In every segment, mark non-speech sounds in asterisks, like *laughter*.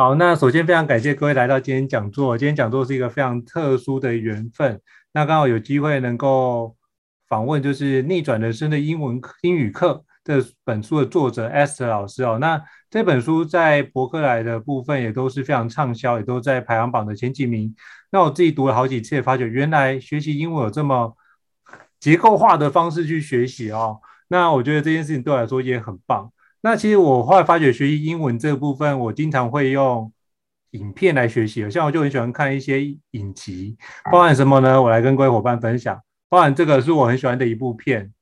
好，那首先非常感谢各位来到今天讲座。今天讲座是一个非常特殊的缘分，那刚好有机会能够访问，就是《逆转人生的英文英语课》这本书的作者 Esther 老师哦。那这本书在博客来的部分也都是非常畅销，也都在排行榜的前几名。那我自己读了好几次，发觉原来学习英文有这么结构化的方式去学习哦。那我觉得这件事情对我来说也很棒。那其实我后来发觉学习英文这部分，我经常会用影片来学习。像我就很喜欢看一些影集，包含什么呢？我来跟各位伙伴分享。包含这个是我很喜欢的一部片，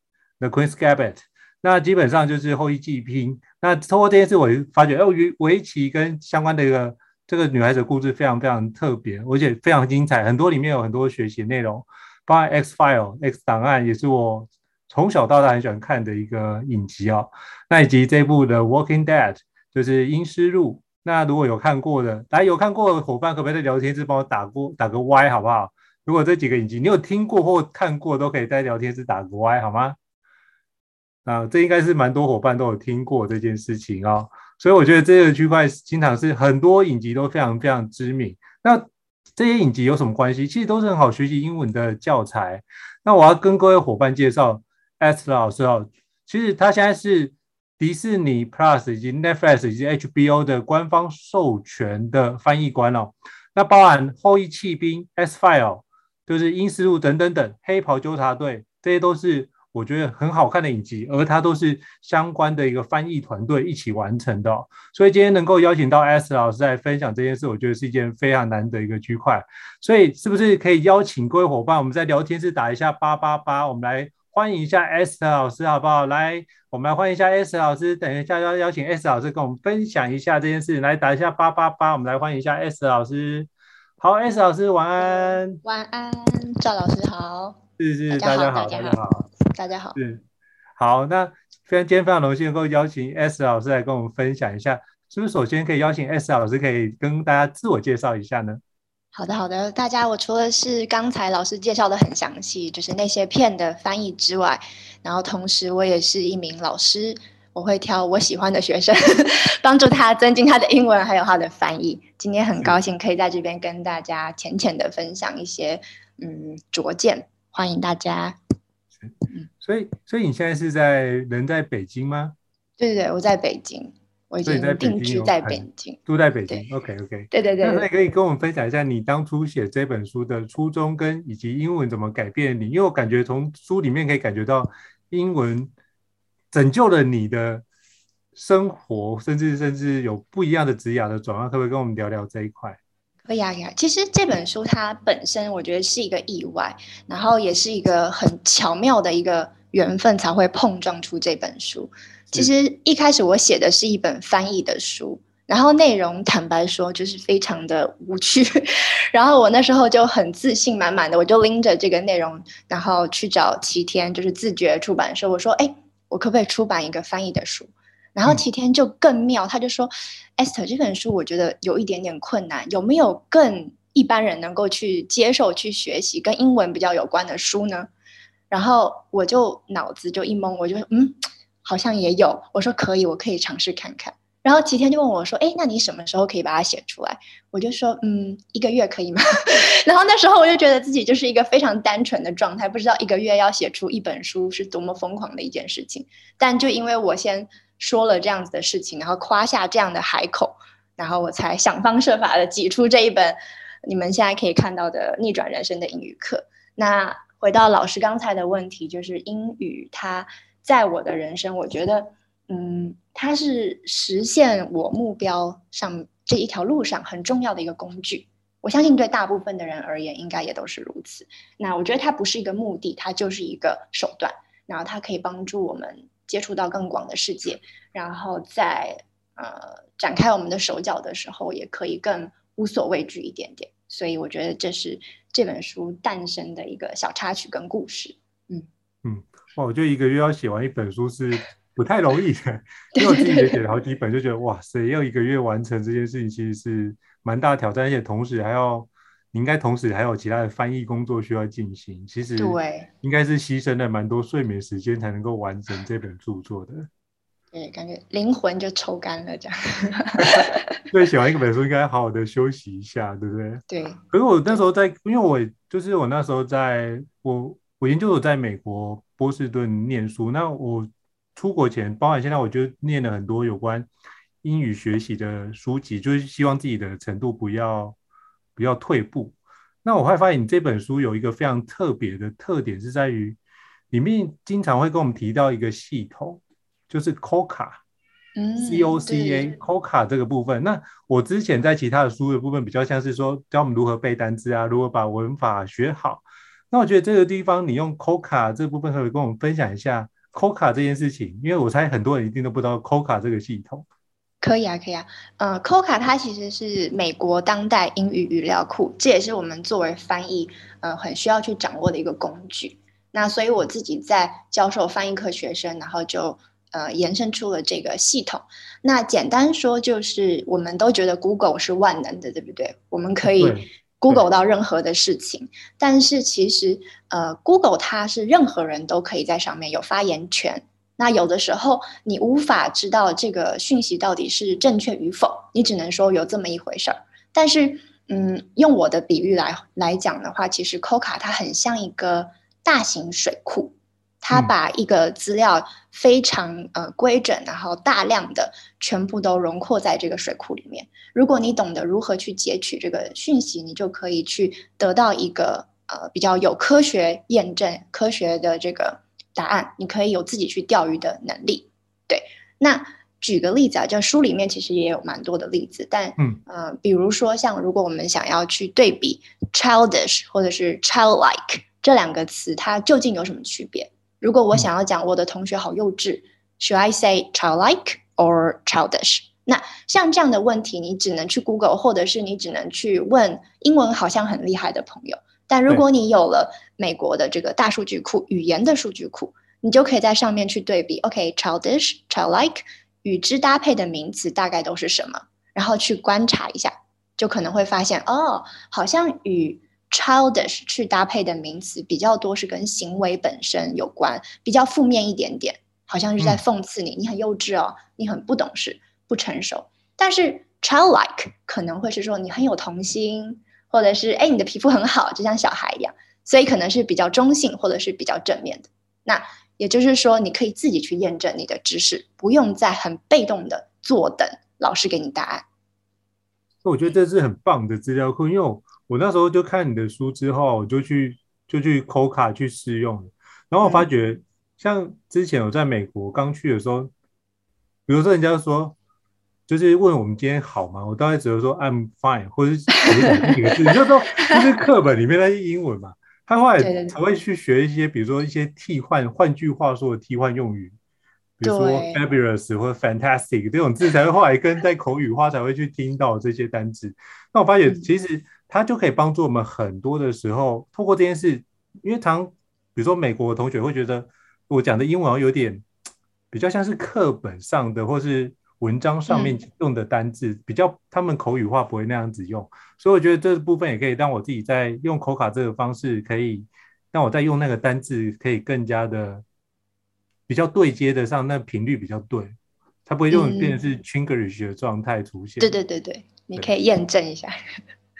《The Queen's Gambit》。那基本上就是后翼弃兵。那通过这件事，我发觉哦，围围棋跟相关的一个这个女孩子的故事非常非常特别，而且非常精彩。很多里面有很多学习内容，包含《X File》《X 档案》也是我。从小到大很喜欢看的一个影集哦，那以及这部的《Walking Dead》就是《阴尸路》。那如果有看过的，大家有看过的伙伴，可不可以在聊天室帮我打过打个 Y 好不好？如果这几个影集你有听过或看过，都可以在聊天室打个 Y 好吗？啊，这应该是蛮多伙伴都有听过这件事情哦，所以我觉得这个区块经常是很多影集都非常非常知名。那这些影集有什么关系？其实都是很好学习英文的教材。那我要跟各位伙伴介绍。S 老师哦，其实他现在是迪士尼 Plus 以及 Netflix 以及 HBO 的官方授权的翻译官哦。那包含《后裔弃兵》、《S File》，就是《阴尸路》等等等，《黑袍纠察队》这些都是我觉得很好看的影集，而它都是相关的一个翻译团队一起完成的。所以今天能够邀请到 S 老师来分享这件事，我觉得是一件非常难得一个区块。所以是不是可以邀请各位伙伴，我们在聊天室打一下八八八，我们来。欢迎一下 Esther 老师，好不好？来，我们来欢迎一下 Esther 老师。等一下要邀请 Esther 老师跟我们分享一下这件事。来打一下八八八，我们来欢迎一下 Esther 老师。好，Esther 老师晚安。晚安，赵老师好。是是，大家好，大家好，大家好。是好，那非常今天非常荣幸能够邀请 Esther 老师来跟我们分享一下。是不是首先可以邀请 Esther 老师可以跟大家自我介绍一下呢？好的，好的，大家，我除了是刚才老师介绍的很详细，就是那些片的翻译之外，然后同时我也是一名老师，我会挑我喜欢的学生，*laughs* 帮助他增进他的英文，还有他的翻译。今天很高兴可以在这边跟大家浅浅的分享一些嗯拙见，欢迎大家。嗯，所以，所以你现在是在人在北京吗？对对对，我在北京。我已经定居在北京，住在北京。OK OK，对对对。那可以跟我们分享一下你当初写这本书的初衷，跟以及英文怎么改变你？因为我感觉从书里面可以感觉到英文拯救了你的生活，甚至甚至有不一样的职涯的转换。可不可以跟我们聊聊这一块？可以啊，可以啊。其实这本书它本身我觉得是一个意外，然后也是一个很巧妙的一个缘分才会碰撞出这本书。其实一开始我写的是一本翻译的书，然后内容坦白说就是非常的无趣，*laughs* 然后我那时候就很自信满满的，我就拎着这个内容，然后去找齐天，就是自觉出版社，我说：“哎，我可不可以出版一个翻译的书？”然后齐天就更妙，他就说：“Esther，这本书我觉得有一点点困难，有没有更一般人能够去接受、去学习跟英文比较有关的书呢？”然后我就脑子就一懵，我就嗯。好像也有，我说可以，我可以尝试看看。然后齐天就问我说：“哎，那你什么时候可以把它写出来？”我就说：“嗯，一个月可以吗？” *laughs* 然后那时候我就觉得自己就是一个非常单纯的状态，不知道一个月要写出一本书是多么疯狂的一件事情。但就因为我先说了这样子的事情，然后夸下这样的海口，然后我才想方设法的挤出这一本你们现在可以看到的《逆转人生的英语课》。那回到老师刚才的问题，就是英语它。在我的人生，我觉得，嗯，它是实现我目标上这一条路上很重要的一个工具。我相信对大部分的人而言，应该也都是如此。那我觉得它不是一个目的，它就是一个手段。然后它可以帮助我们接触到更广的世界，然后在呃展开我们的手脚的时候，也可以更无所畏惧一点点。所以我觉得这是这本书诞生的一个小插曲跟故事。嗯嗯。哇，我觉得一个月要写完一本书是不太容易的，*laughs* 因为我自己也写了好几本，就觉得哇塞，要一个月完成这件事情，其实是蛮大的挑战，而且同时还要，你应该同时还有其他的翻译工作需要进行，其实对，应该是牺牲了蛮多睡眠时间才能够完成这本著作的。对，感觉灵魂就抽干了这样。对，写完一个本书应该好好的休息一下，对不对？对。可是我那时候在，因为我就是我那时候在我我研究所在美国波士顿念书，那我出国前，包含现在，我就念了很多有关英语学习的书籍，就是希望自己的程度不要不要退步。那我会发现，你这本书有一个非常特别的特点，是在于里面经常会跟我们提到一个系统，就是 COCA，嗯，C O C A，COCA 这个部分。那我之前在其他的书的部分，比较像是说教我们如何背单词啊，如何把文法学好。那我觉得这个地方，你用 COCA 这个部分，可以跟我们分享一下 COCA 这件事情，因为我猜很多人一定都不知道 COCA 这个系统。可以啊，可以啊，呃，COCA 它其实是美国当代英语语料库，这也是我们作为翻译，呃，很需要去掌握的一个工具。那所以我自己在教授翻译课学生，然后就呃延伸出了这个系统。那简单说就是，我们都觉得 Google 是万能的，对不对？我们可以 Google 到任何的事情，但是其实呃，Google 它是任何人都可以在上面有发言权。那有的时候你无法知道这个讯息到底是正确与否，你只能说有这么一回事儿。但是，嗯，用我的比喻来来讲的话，其实 COCA 它很像一个大型水库，它把一个资料非常呃规整，然后大量的全部都融括在这个水库里面。如果你懂得如何去截取这个讯息，你就可以去得到一个呃比较有科学验证、科学的这个。答案，你可以有自己去钓鱼的能力。对，那举个例子啊，就书里面其实也有蛮多的例子，但嗯呃，比如说像如果我们想要去对比 childish 或者是 childlike 这两个词，它究竟有什么区别？如果我想要讲我的同学好幼稚，嗯，should I say childlike or childish？那像这样的问题，你只能去 Google，或者是你只能去问英文好像很厉害的朋友。但如果你有了美国的这个大数据库，语言的数据库，你就可以在上面去对比，OK，childish、childlike 与之搭配的名词大概都是什么，然后去观察一下，就可能会发现，哦，好像与 childish 去搭配的名词比较多是跟行为本身有关，比较负面一点点，好像是在讽刺你，你很幼稚哦，你很不懂事、不成熟。但是 childlike 可能会是说你很有童心。或者是哎，你的皮肤很好，就像小孩一样，所以可能是比较中性，或者是比较正面的。那也就是说，你可以自己去验证你的知识，不用再很被动的坐等老师给你答案。我觉得这是很棒的资料库，因为我，我那时候就看你的书之后，我就去就去 COCA 去试用，然后我发觉，嗯、像之前我在美国刚去的时候，比如说人家说。就是问我们今天好吗？我大概只会说 I'm fine，或者是讲几个字，你就说 *laughs* 就是课本里面那些英文嘛。他后来才会去学一些，比如说一些替换，换句话说的替换用语，比如说 fabulous 或者 fantastic 这种字，才会后来跟在口语化才会去听到这些单字。那我发现其实它就可以帮助我们很多的时候，透过这件事，因为常比如说美国的同学会觉得我讲的英文有点比较像是课本上的，或是。文章上面用的单字、嗯、比较，他们口语化不会那样子用，所以我觉得这部分也可以让我自己在用口卡这个方式，可以让我在用那个单字可以更加的比较对接的上，那频率比较对，它不会用变成是 Chinglish 的状态出现、嗯。对对对对，你可以验证一下。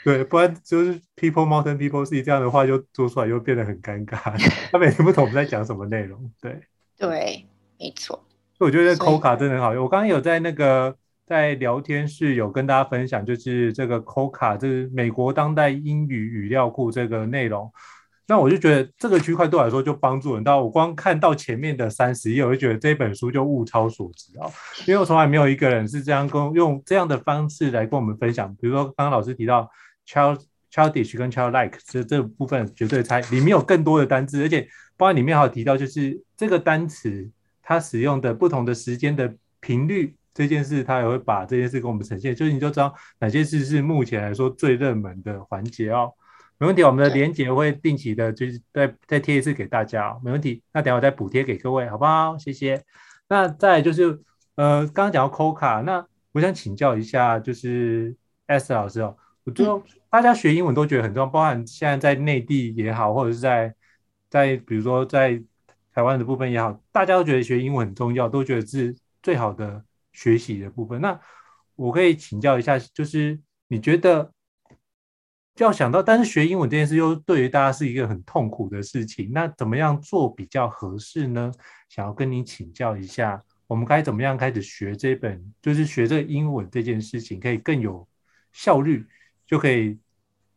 对，不然就是 People Mountain People Sea 这样的话，就做出来又变得很尴尬，*laughs* 他们也听不懂我们在讲什么内容。对对，没错。我觉得 COCA 真的很好用。我刚刚有在那个在聊天室有跟大家分享，就是这个 COCA，就是美国当代英语语料库这个内容。那我就觉得这个区块对我来说就帮助很大。我光看到前面的三十页，我就觉得这本书就物超所值啊！因为我从来没有一个人是这样跟用这样的方式来跟我们分享。比如说刚刚老师提到 child childish 跟 childlike 这这部分绝对猜里面有更多的单字，而且包括里面还有提到就是这个单词。它使用的不同的时间的频率这件事，它也会把这件事给我们呈现，就是你就知道哪些事是目前来说最热门的环节哦。没问题，我们的连结会定期的，就是再再贴一次给大家哦。没问题，那等下我再补贴给各位，好不好？谢谢。那再就是，呃，刚刚讲到 COCA，那我想请教一下，就是 S 老师哦，我就大家学英文都觉得很重要，包含现在在内地也好，或者是在在比如说在。台湾的部分也好，大家都觉得学英文很重要，都觉得是最好的学习的部分。那我可以请教一下，就是你觉得要想到，但是学英文这件事又对于大家是一个很痛苦的事情，那怎么样做比较合适呢？想要跟你请教一下，我们该怎么样开始学这本，就是学这个英文这件事情，可以更有效率，就可以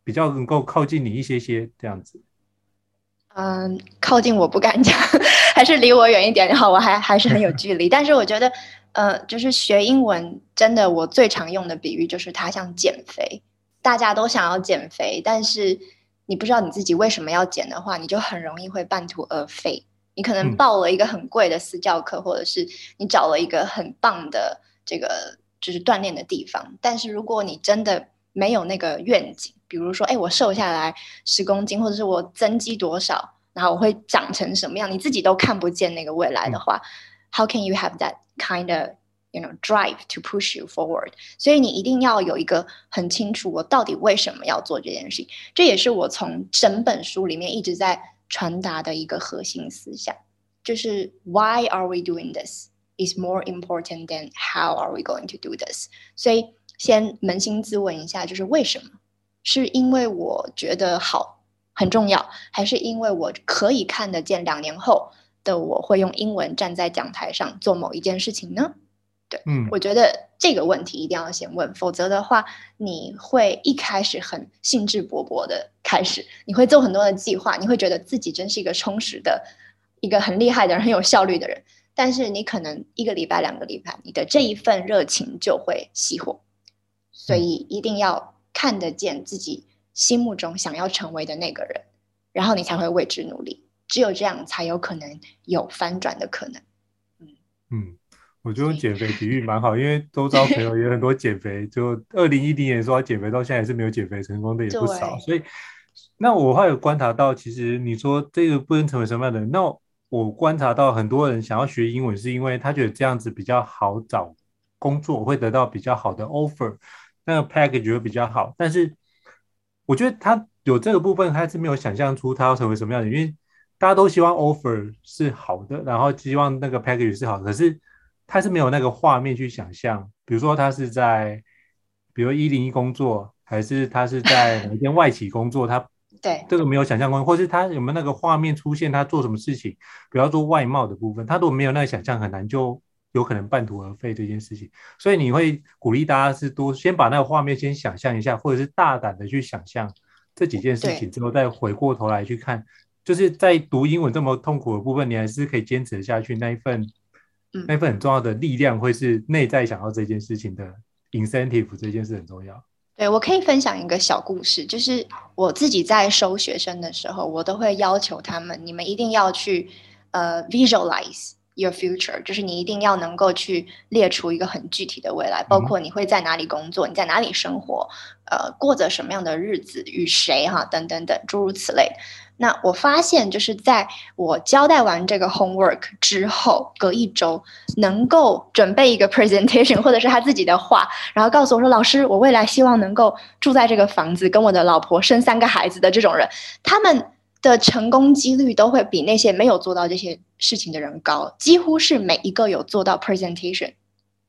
比较能够靠近你一些些这样子。嗯，靠近我不敢讲，还是离我远一点。然后我还还是很有距离。但是我觉得，呃，就是学英文真的，我最常用的比喻就是它像减肥。大家都想要减肥，但是你不知道你自己为什么要减的话，你就很容易会半途而废。你可能报了一个很贵的私教课，嗯、或者是你找了一个很棒的这个就是锻炼的地方，但是如果你真的没有那个愿景。比如说，哎，我瘦下来十公斤，或者是我增肌多少，然后我会长成什么样？你自己都看不见那个未来的话，嗯，how can you have that kind of you know drive to push you forward？所以你一定要有一个很清楚，我到底为什么要做这件事情。这也是我从整本书里面一直在传达的一个核心思想，就是 Why are we doing this is more important than how are we going to do this。所以 先扪心自问一下，就是为什么？是因为我觉得好很重要，还是因为我可以看得见两年后的我会用英文站在讲台上做某一件事情呢？对，嗯，我觉得这个问题一定要先问，否则的话，你会一开始很兴致勃勃的开始，你会做很多的计划，你会觉得自己真是一个充实的、一个很厉害的人、很有效率的人，但是你可能一个礼拜、两个礼拜，你的这一份热情就会熄火，所以一定要。看得见自己心目中想要成为的那个人，然后你才会为之努力。只有这样，才有可能有翻转的可能。嗯嗯，我觉得减肥比喻蛮好，因为周遭朋友也很多减肥，就二零一零年说要减肥，到现在也是没有减肥成功的也不少。所以，那我还有观察到，其实你说这个不能成为什么样的人，那我观察到很多人想要学英文，是因为他觉得这样子比较好找工作，会得到比较好的 offer。那个 package 会比较好，但是我觉得他有这个部分，他是没有想象出他要成为什么样的，因为大家都希望 offer 是好的，然后希望那个 package 是好的，可是他是没有那个画面去想象，比如说他是在，比如一零一工作，还是他是在 *laughs* 哪一间外企工作，他对这个没有想象过，或是他有没有那个画面出现，他做什么事情，比方说外贸的部分，他如果没有那个想象，很难就。有可能半途而废这件事情，所以你会鼓励大家是多先把那个画面先想象一下，或者是大胆的去想象这几件事情之后，再回过头来去看，就是在读英文这么痛苦的部分，你还是可以坚持下去。那一份，那一份很重要的力量，会是内在想要这件事情的 incentive，这件事很重要。对，我可以分享一个小故事，就是我自己在收学生的时候，我都会要求他们，你们一定要去呃 visualize。Your future 就是你一定要能够去列出一个很具体的未来，包括你会在哪里工作，你在哪里生活，呃，过着什么样的日子，与谁哈，等等等，诸如此类。那我发现，就是在我交代完这个 homework 之后，隔一周能够准备一个 presentation 或者是他自己的话，然后告诉我说：“老师，我未来希望能够住在这个房子，跟我的老婆生三个孩子的这种人，他们。”的成功几率都会比那些没有做到这些事情的人高，几乎是每一个有做到 presentation，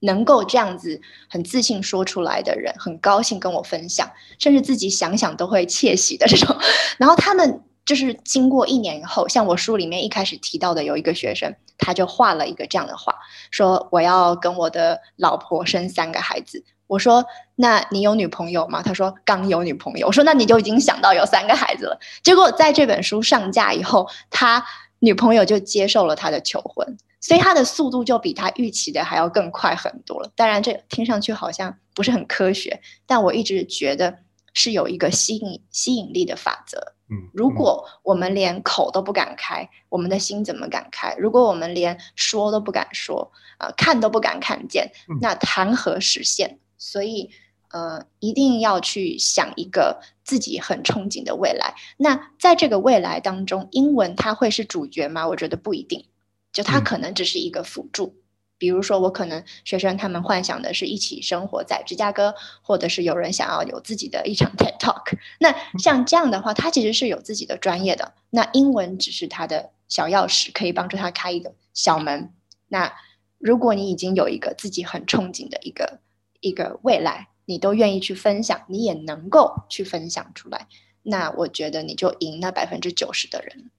能够这样子很自信说出来的人，很高兴跟我分享，甚至自己想想都会窃喜的这种。*laughs* 然后他们就是经过一年以后，像我书里面一开始提到的，有一个学生，他就画了一个这样的画，说我要跟我的老婆生三个孩子。我说：“那你有女朋友吗？”他说：“刚有女朋友。”我说：“那你就已经想到有三个孩子了。”结果在这本书上架以后，他女朋友就接受了他的求婚，所以他的速度就比他预期的还要更快很多了。当然，这听上去好像不是很科学，但我一直觉得是有一个吸引吸引力的法则。嗯，如果我们连口都不敢开，我们的心怎么敢开？如果我们连说都不敢说，啊、呃，看都不敢看见，那谈何实现？所以，呃，一定要去想一个自己很憧憬的未来。那在这个未来当中，英文它会是主角吗？我觉得不一定，就它可能只是一个辅助。嗯、比如说，我可能学生他们幻想的是一起生活在芝加哥，或者是有人想要有自己的一场 *laughs* TED Talk。那像这样的话，他其实是有自己的专业的。那英文只是他的小钥匙，可以帮助他开一个小门。那如果你已经有一个自己很憧憬的一个一个未来，你都愿意去分享，你也能够去分享出来，那我觉得你就赢那百分之九十的人。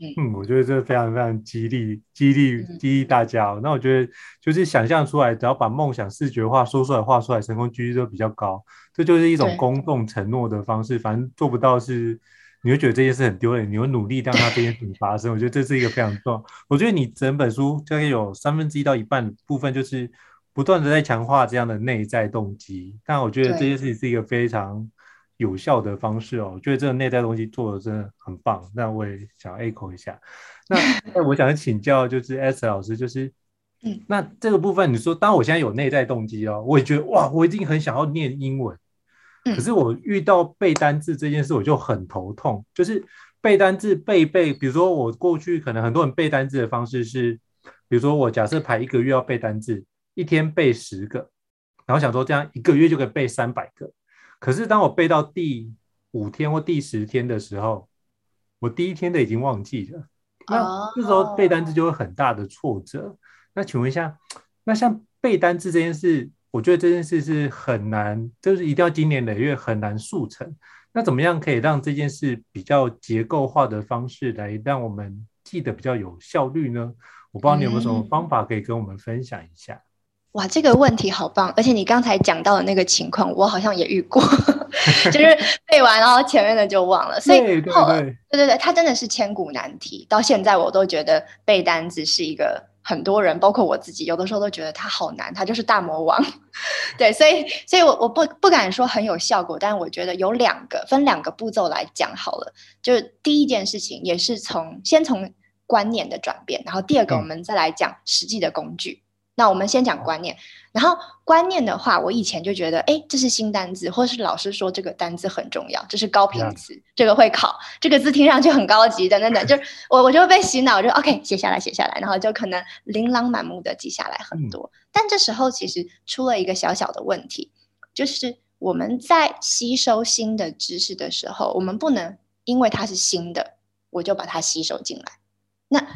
嗯，我觉得这非常非常激励，激励激励大家，哦。那我觉得就是想象出来，只要把梦想视觉化，说出来画出来，成功几率都比较高。这就是一种公众承诺的方式。反正做不到是，你会觉得这件事很丢脸，你会努力让它这件事情发生。我觉得这是一个非常重要。我觉得你整本书大概有三分之一到一半部分，就是不断的在强化这样的内在动机。但我觉得这件事情是一个非常。有效的方式哦，我觉得这个内在东西做的真的很棒。那我也想 echo 一下。那那 *laughs* 我想请教就是 Esther 老师，就是嗯，那这个部分你说，当我现在有内在动机哦，我也觉得哇，我已经很想要念英文。可是我遇到背单字这件事，我就很头痛。就是背单字背背，比如说我过去可能很多人背单字的方式是，比如说我假设排一个月要背单字，一天背十个，然后想说这样一个月就可以背三百个。可是当我背到第五天或第十天的时候，我第一天的已经忘记了。那这时候背单词就会很大的挫折。那请问一下，那像背单词这件事，我觉得这件事是很难，就是一定要经年累月很难速成。那怎么样可以让这件事比较结构化的方式来让我们记得比较有效率呢？我不知道你有没有什么方法可以跟我们分享一下。哇，这个问题好棒！而且你刚才讲到的那个情况，我好像也遇过，*laughs* 就是背完然后前面的就忘了。所以，对对对，对对对，它真的是千古难题。到现在我都觉得背单词是一个很多人，包括我自己，有的时候都觉得它好难，它就是大魔王。*laughs* 对，所以，所以我我不不敢说很有效果，但是我觉得有两个，分两个步骤来讲好了。就是第一件事情，也是从先从观念的转变，然后第二个我们再来讲实际的工具。嗯那我们先讲观念，然后观念的话，我以前就觉得，哎，这是新单字，或是老师说这个单字很重要，这是高频词.这个会考，这个字听上去很高级，等等等，*laughs* 就我我就会被洗脑，就 OK 写下来写下来，然后就可能琳琅满目的记下来很多。嗯、但这时候其实出了一个小小的问题，就是我们在吸收新的知识的时候，我们不能因为它是新的，我就把它吸收进来。那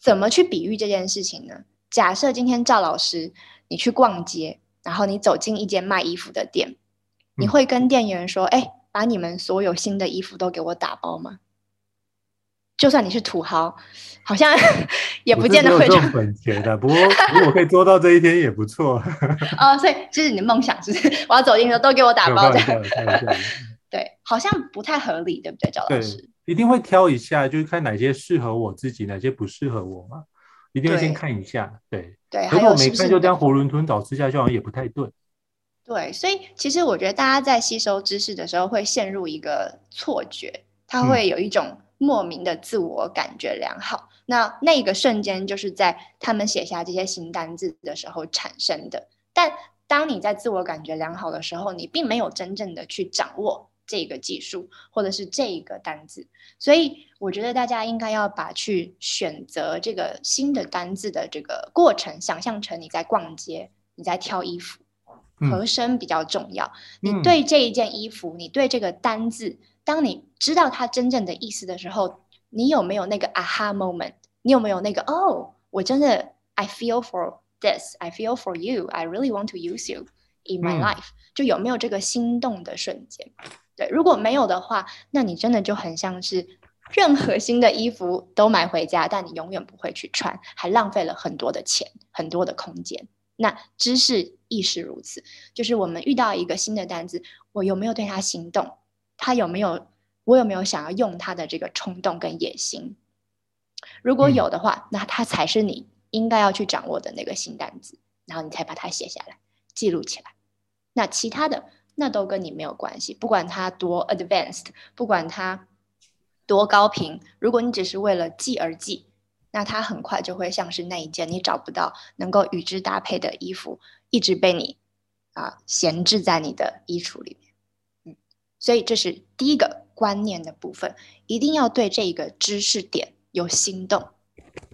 怎么去比喻这件事情呢？假设今天赵老师，你去逛街，然后你走进一间卖衣服的店，你会跟店员说：“哎、嗯，把你们所有新的衣服都给我打包吗？”就算你是土豪，好像 *laughs* 也不见得会这么本钱的。不过如果可以做到这一天也不错。哦，所以这是你的梦想，是？*laughs* 我要走进的都给我打包这样。对，好像不太合理，对不对，赵老师？一定会挑一下，就是看哪些适合我自己，哪些不适合我嘛。一定要先看一下，对对。如果没看就这样囫囵吞枣吃下去，好像也不太对。对，所以其实我觉得大家在吸收知识的时候会陷入一个错觉，他会有一种莫名的自我感觉良好。嗯、那那个瞬间就是在他们写下这些新单字的时候产生的。但当你在自我感觉良好的时候，你并没有真正的去掌握。这个技术，或者是这一个单字，所以我觉得大家应该要把去选择这个新的单字的这个过程，想象成你在逛街，你在挑衣服，合身比较重要。嗯、你对这一件衣服，你对这个单字，当你知道它真正的意思的时候，你有没有那个 aha moment？你有没有那个哦，我真的 I feel for this，I feel for you，I really want to use you in my life，、嗯、就有没有这个心动的瞬间？对，如果没有的话，那你真的就很像是任何新的衣服都买回家，但你永远不会去穿，还浪费了很多的钱、很多的空间。那知识亦是如此，就是我们遇到一个新的单词，我有没有对它心动？它有没有？我有没有想要用它的这个冲动跟野心？如果有的话，那它才是你应该要去掌握的那个新单词，然后你才把它写下来、记录起来。那其他的。那都跟你没有关系，不管它多 advanced，不管它多高频，如果你只是为了记而记，那它很快就会像是那一件你找不到能够与之搭配的衣服，一直被你啊闲置在你的衣橱里面。嗯，所以这是第一个观念的部分，一定要对这个知识点有心动，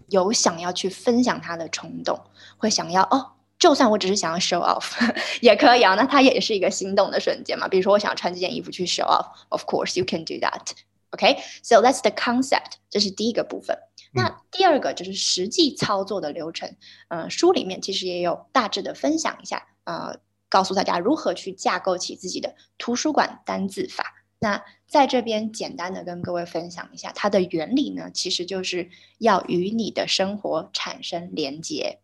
有想要去分享它的冲动，会想要哦。就算我只是想要 show off *laughs* 也可以啊，那它也是一个心动的瞬间嘛。比如说，我想穿这件衣服去 show off，of course you can do that。OK，so that's the concept，这是第一个部分。那第二个就是实际操作的流程，呃，书里面其实也有大致的分享一下，呃，告诉大家如何去架构起自己的图书馆单字法。那在这边简单的跟各位分享一下它的原理呢，其实就是要与你的生活产生连结。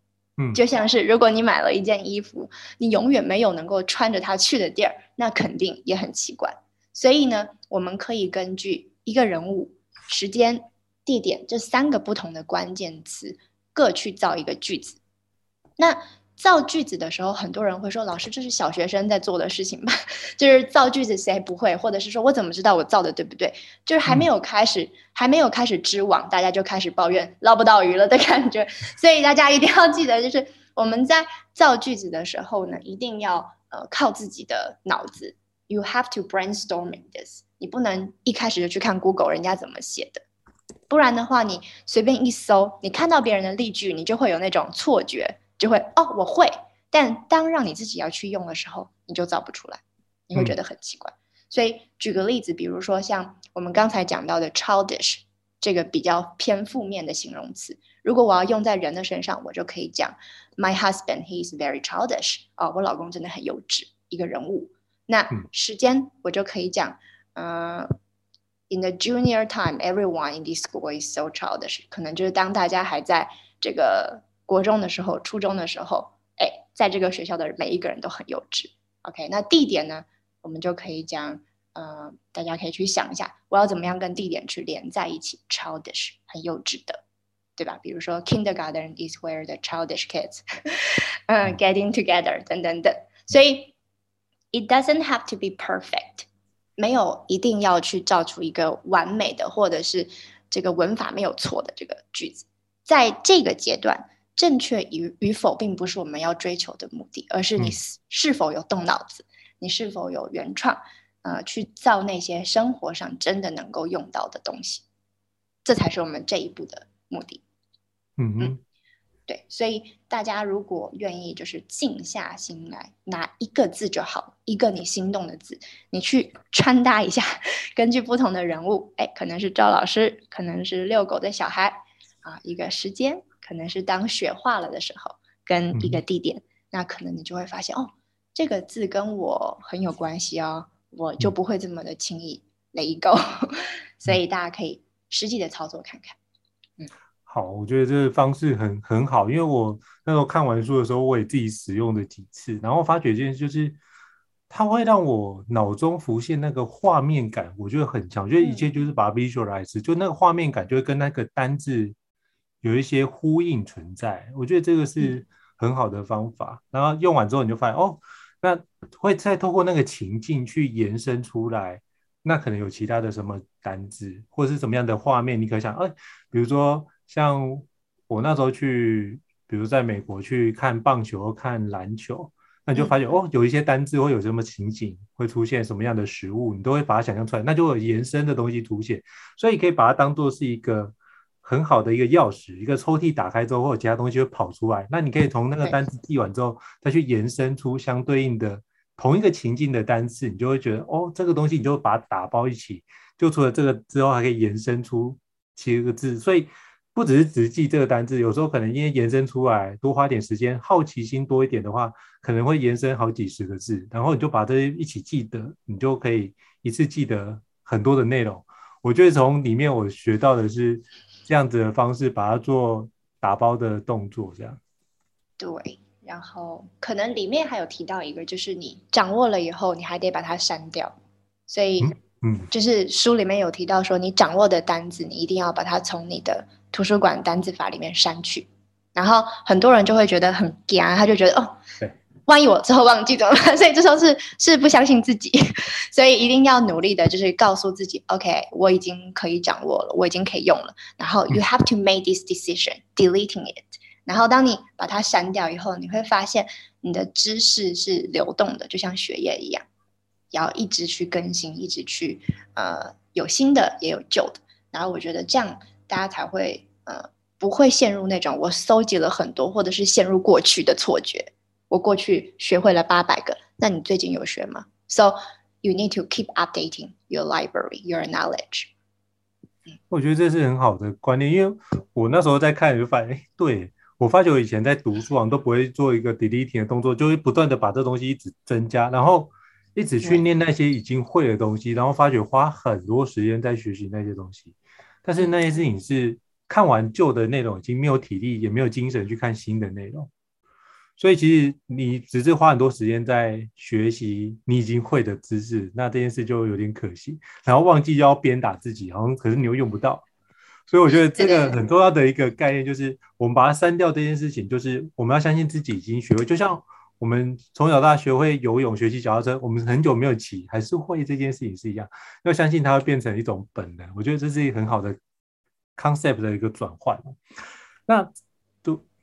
就像是如果你买了一件衣服，你永远没有能够穿着它去的地儿，那肯定也很奇怪。所以呢，我们可以根据一个人物、时间、地点这三个不同的关键词，各去造一个句子。那造句子的时候，很多人会说：“老师，这是小学生在做的事情吧？*laughs* 就是造句子谁不会？或者是说我怎么知道我造的对不对？就是还没有开始，嗯、还没有开始织网，大家就开始抱怨捞不到鱼了的感觉。*laughs* 所以大家一定要记得，就是我们在造句子的时候呢，一定要呃靠自己的脑子。You have to brainstorming this。你不能一开始就去看 Google 人家怎么写的，不然的话，你随便一搜，你看到别人的例句，你就会有那种错觉。”就会哦，我会，但当让你自己要去用的时候，你就造不出来，你会觉得很奇怪。嗯、所以举个例子，比如说像我们刚才讲到的 childish 这个比较偏负面的形容词，如果我要用在人的身上，我就可以讲 My husband he is very childish 哦，我老公真的很幼稚，一个人物。那时间我就可以讲，嗯、呃、In the junior time, everyone in this school is so childish，可能就是当大家还在这个。国中的时候，初中的时候，哎，在这个学校的每一个人都很幼稚。OK，那地点呢？我们就可以讲，呃，大家可以去想一下，我要怎么样跟地点去连在一起？Childish，很幼稚的，对吧？比如说，Kindergarten is where the childish kids，嗯、，*laughs* getting together，等等等。所以，it doesn't have to be perfect，没有一定要去造出一个完美的，或者是这个文法没有错的这个句子，在这个阶段。正确与与否，并不是我们要追求的目的，而是你是否有动脑子，嗯、你是否有原创，呃，去造那些生活上真的能够用到的东西，这才是我们这一步的目的。嗯嗯，对，所以大家如果愿意，就是静下心来，拿一个字就好，一个你心动的字，你去穿搭一下，*laughs* 根据不同的人物，哎，可能是赵老师，可能是遛狗的小孩，啊，一个时间。可能是当雪化了的时候，跟一个地点，嗯、那可能你就会发现哦，这个字跟我很有关系哦，我就不会这么的轻易雷够 *laughs* 所以大家可以实际的操作看看。嗯，好，我觉得这个方式很很好，因为我那时候看完书的时候，我也自己使用了几次，然后发觉一件事就是，它会让我脑中浮现那个画面感，我觉得很强，我觉得一切就是把它 visualize，、嗯、就那个画面感就会跟那个单字。有一些呼应存在，我觉得这个是很好的方法。嗯、然后用完之后，你就发现哦，那会再透过那个情境去延伸出来，那可能有其他的什么单字，或者是什么样的画面，你可以想，哎，比如说像我那时候去，比如在美国去看棒球、看篮球，那你就发现、嗯、哦，有一些单字会有什么情景，会出现什么样的食物，你都会把它想象出来，那就有延伸的东西凸显，所以可以把它当做是一个。很好的一个钥匙，一个抽屉打开之后，或者其他东西会跑出来。那你可以从那个单词记完之后，再去延伸出相对应的同一个情境的单词，你就会觉得哦，这个东西你就把它打包一起。就除了这个之后，还可以延伸出七个字。所以不只是只记这个单字，有时候可能因为延伸出来多花点时间，好奇心多一点的话，可能会延伸好几十个字。然后你就把这些一起记得，你就可以一次记得很多的内容。我觉得从里面我学到的是。这样子的方式把它做打包的动作，这样。对，然后可能里面还有提到一个，就是你掌握了以后，你还得把它删掉。所以，嗯，就是书里面有提到说，你掌握的单子，你一定要把它从你的图书馆单字法里面删去。然后很多人就会觉得很惊，他就觉得哦，对。万一我之后忘记怎么办？*laughs* 所以这时候是是不相信自己，所以一定要努力的，就是告诉自己，OK，我已经可以掌握了，我已经可以用了。然后 you have to make this decision, deleting it。然后当你把它删掉以后，你会发现你的知识是流动的，就像血液一样，要一直去更新，一直去呃有新的也有旧的。然后我觉得这样大家才会呃不会陷入那种我搜集了很多，或者是陷入过去的错觉。我过去学会了八百个，那你最近有学吗？So you need to keep updating your library, your knowledge. 我觉得这是很好的观念，因为我那时候在看，就发现，哎，对，我发觉我以前在读书啊，都不会做一个 deleting 的动作，就会不断的把这东西一直增加，然后一直去念那些已经会的东西，然后发觉花很多时间在学习那些东西，但是那些事情是看完旧的内容，已经没有体力，也没有精神去看新的内容。所以其实你只是花很多时间在学习你已经会的知识，那这件事就有点可惜。然后忘记要鞭打自己，好像可是你又用不到。所以我觉得这个很重要的一个概念就是，我们把它删掉这件事情，就是我们要相信自己已经学会。就像我们从小到大学会游泳、学习脚踏车，我们很久没有骑，还是会这件事情是一样。要相信它会变成一种本能。我觉得这是一个很好的 concept 的一个转换。那。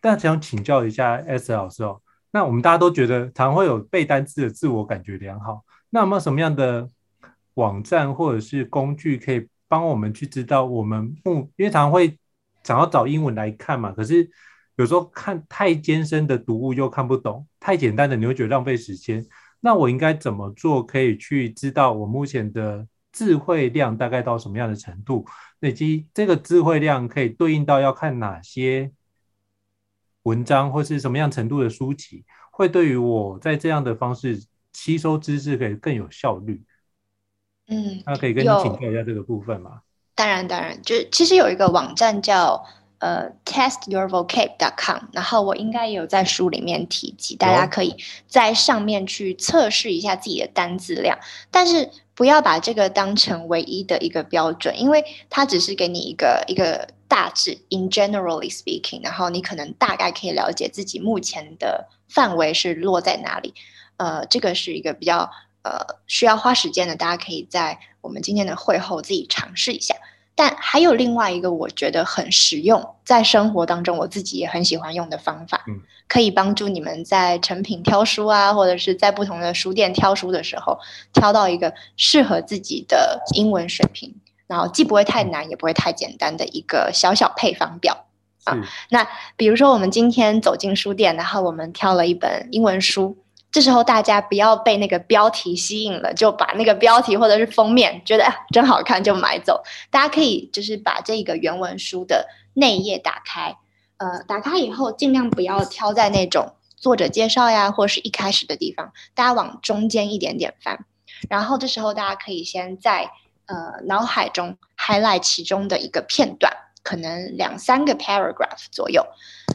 但想请教一下 S 老师哦，那我们大家都觉得常会有背单词的自我感觉良好，那有没有什么样的网站或者是工具可以帮我们去知道我们目？因为常常会想要找英文来看嘛，可是有时候看太艰深的读物又看不懂，太简单的你会觉得浪费时间。那我应该怎么做可以去知道我目前的智慧量大概到什么样的程度？以及这个智慧量可以对应到要看哪些？文章或是什么样程度的书籍，会对于我在这样的方式吸收知识可以更有效率？嗯，那可以跟你请教一下这个部分吗？当然，当然，就其实有一个网站叫呃 testyourvocab.com，然后我应该也有在书里面提及，大家可以在上面去测试一下自己的单字量，但是不要把这个当成唯一的一个标准，因为它只是给你一个一个。大致，in generally speaking，然后你可能大概可以了解自己目前的范围是落在哪里。呃，这个是一个比较呃需要花时间的，大家可以在我们今天的会后自己尝试一下。但还有另外一个我觉得很实用，在生活当中我自己也很喜欢用的方法，嗯，可以帮助你们在成品挑书啊，或者是在不同的书店挑书的时候，挑到一个适合自己的英文水平。然后既不会太难，也不会太简单的一个小小配方表啊。那比如说，我们今天走进书店，然后我们挑了一本英文书，这时候大家不要被那个标题吸引了，就把那个标题或者是封面觉得啊真好看就买走。大家可以就是把这个原文书的内页打开，呃，打开以后尽量不要挑在那种作者介绍呀，或是一开始的地方，大家往中间一点点翻。然后这时候大家可以先在。呃，脑海中 highlight 其中的一个片段，可能两三个 paragraph 左右，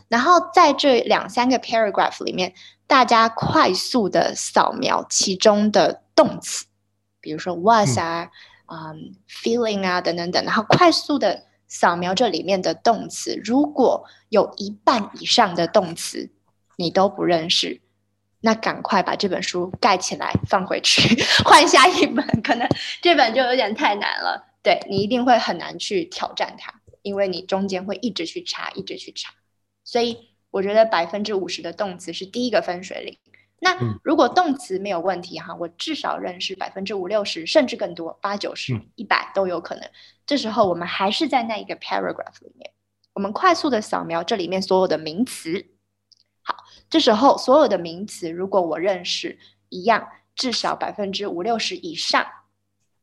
然后在这两三个 paragraph 里面，大家快速的扫描其中的动词，比如说 was 啊，嗯、um,，feeling 啊，等等等，然后快速的扫描这里面的动词，如果有一半以上的动词你都不认识。那赶快把这本书盖起来，放回去，*laughs* 换下一本。可能这本就有点太难了，对，你一定会很难去挑战它，因为你中间会一直去查，一直去查。所以我觉得百分之五十的动词是第一个分水岭。那如果动词没有问题哈，我至少认识百分之五六十，甚至更多，八九十、一百都有可能。这时候我们还是在那一个 paragraph 里面，我们快速的扫描这里面所有的名词。好，这时候所有的名词，如果我认识一样，至少百分之五六十以上，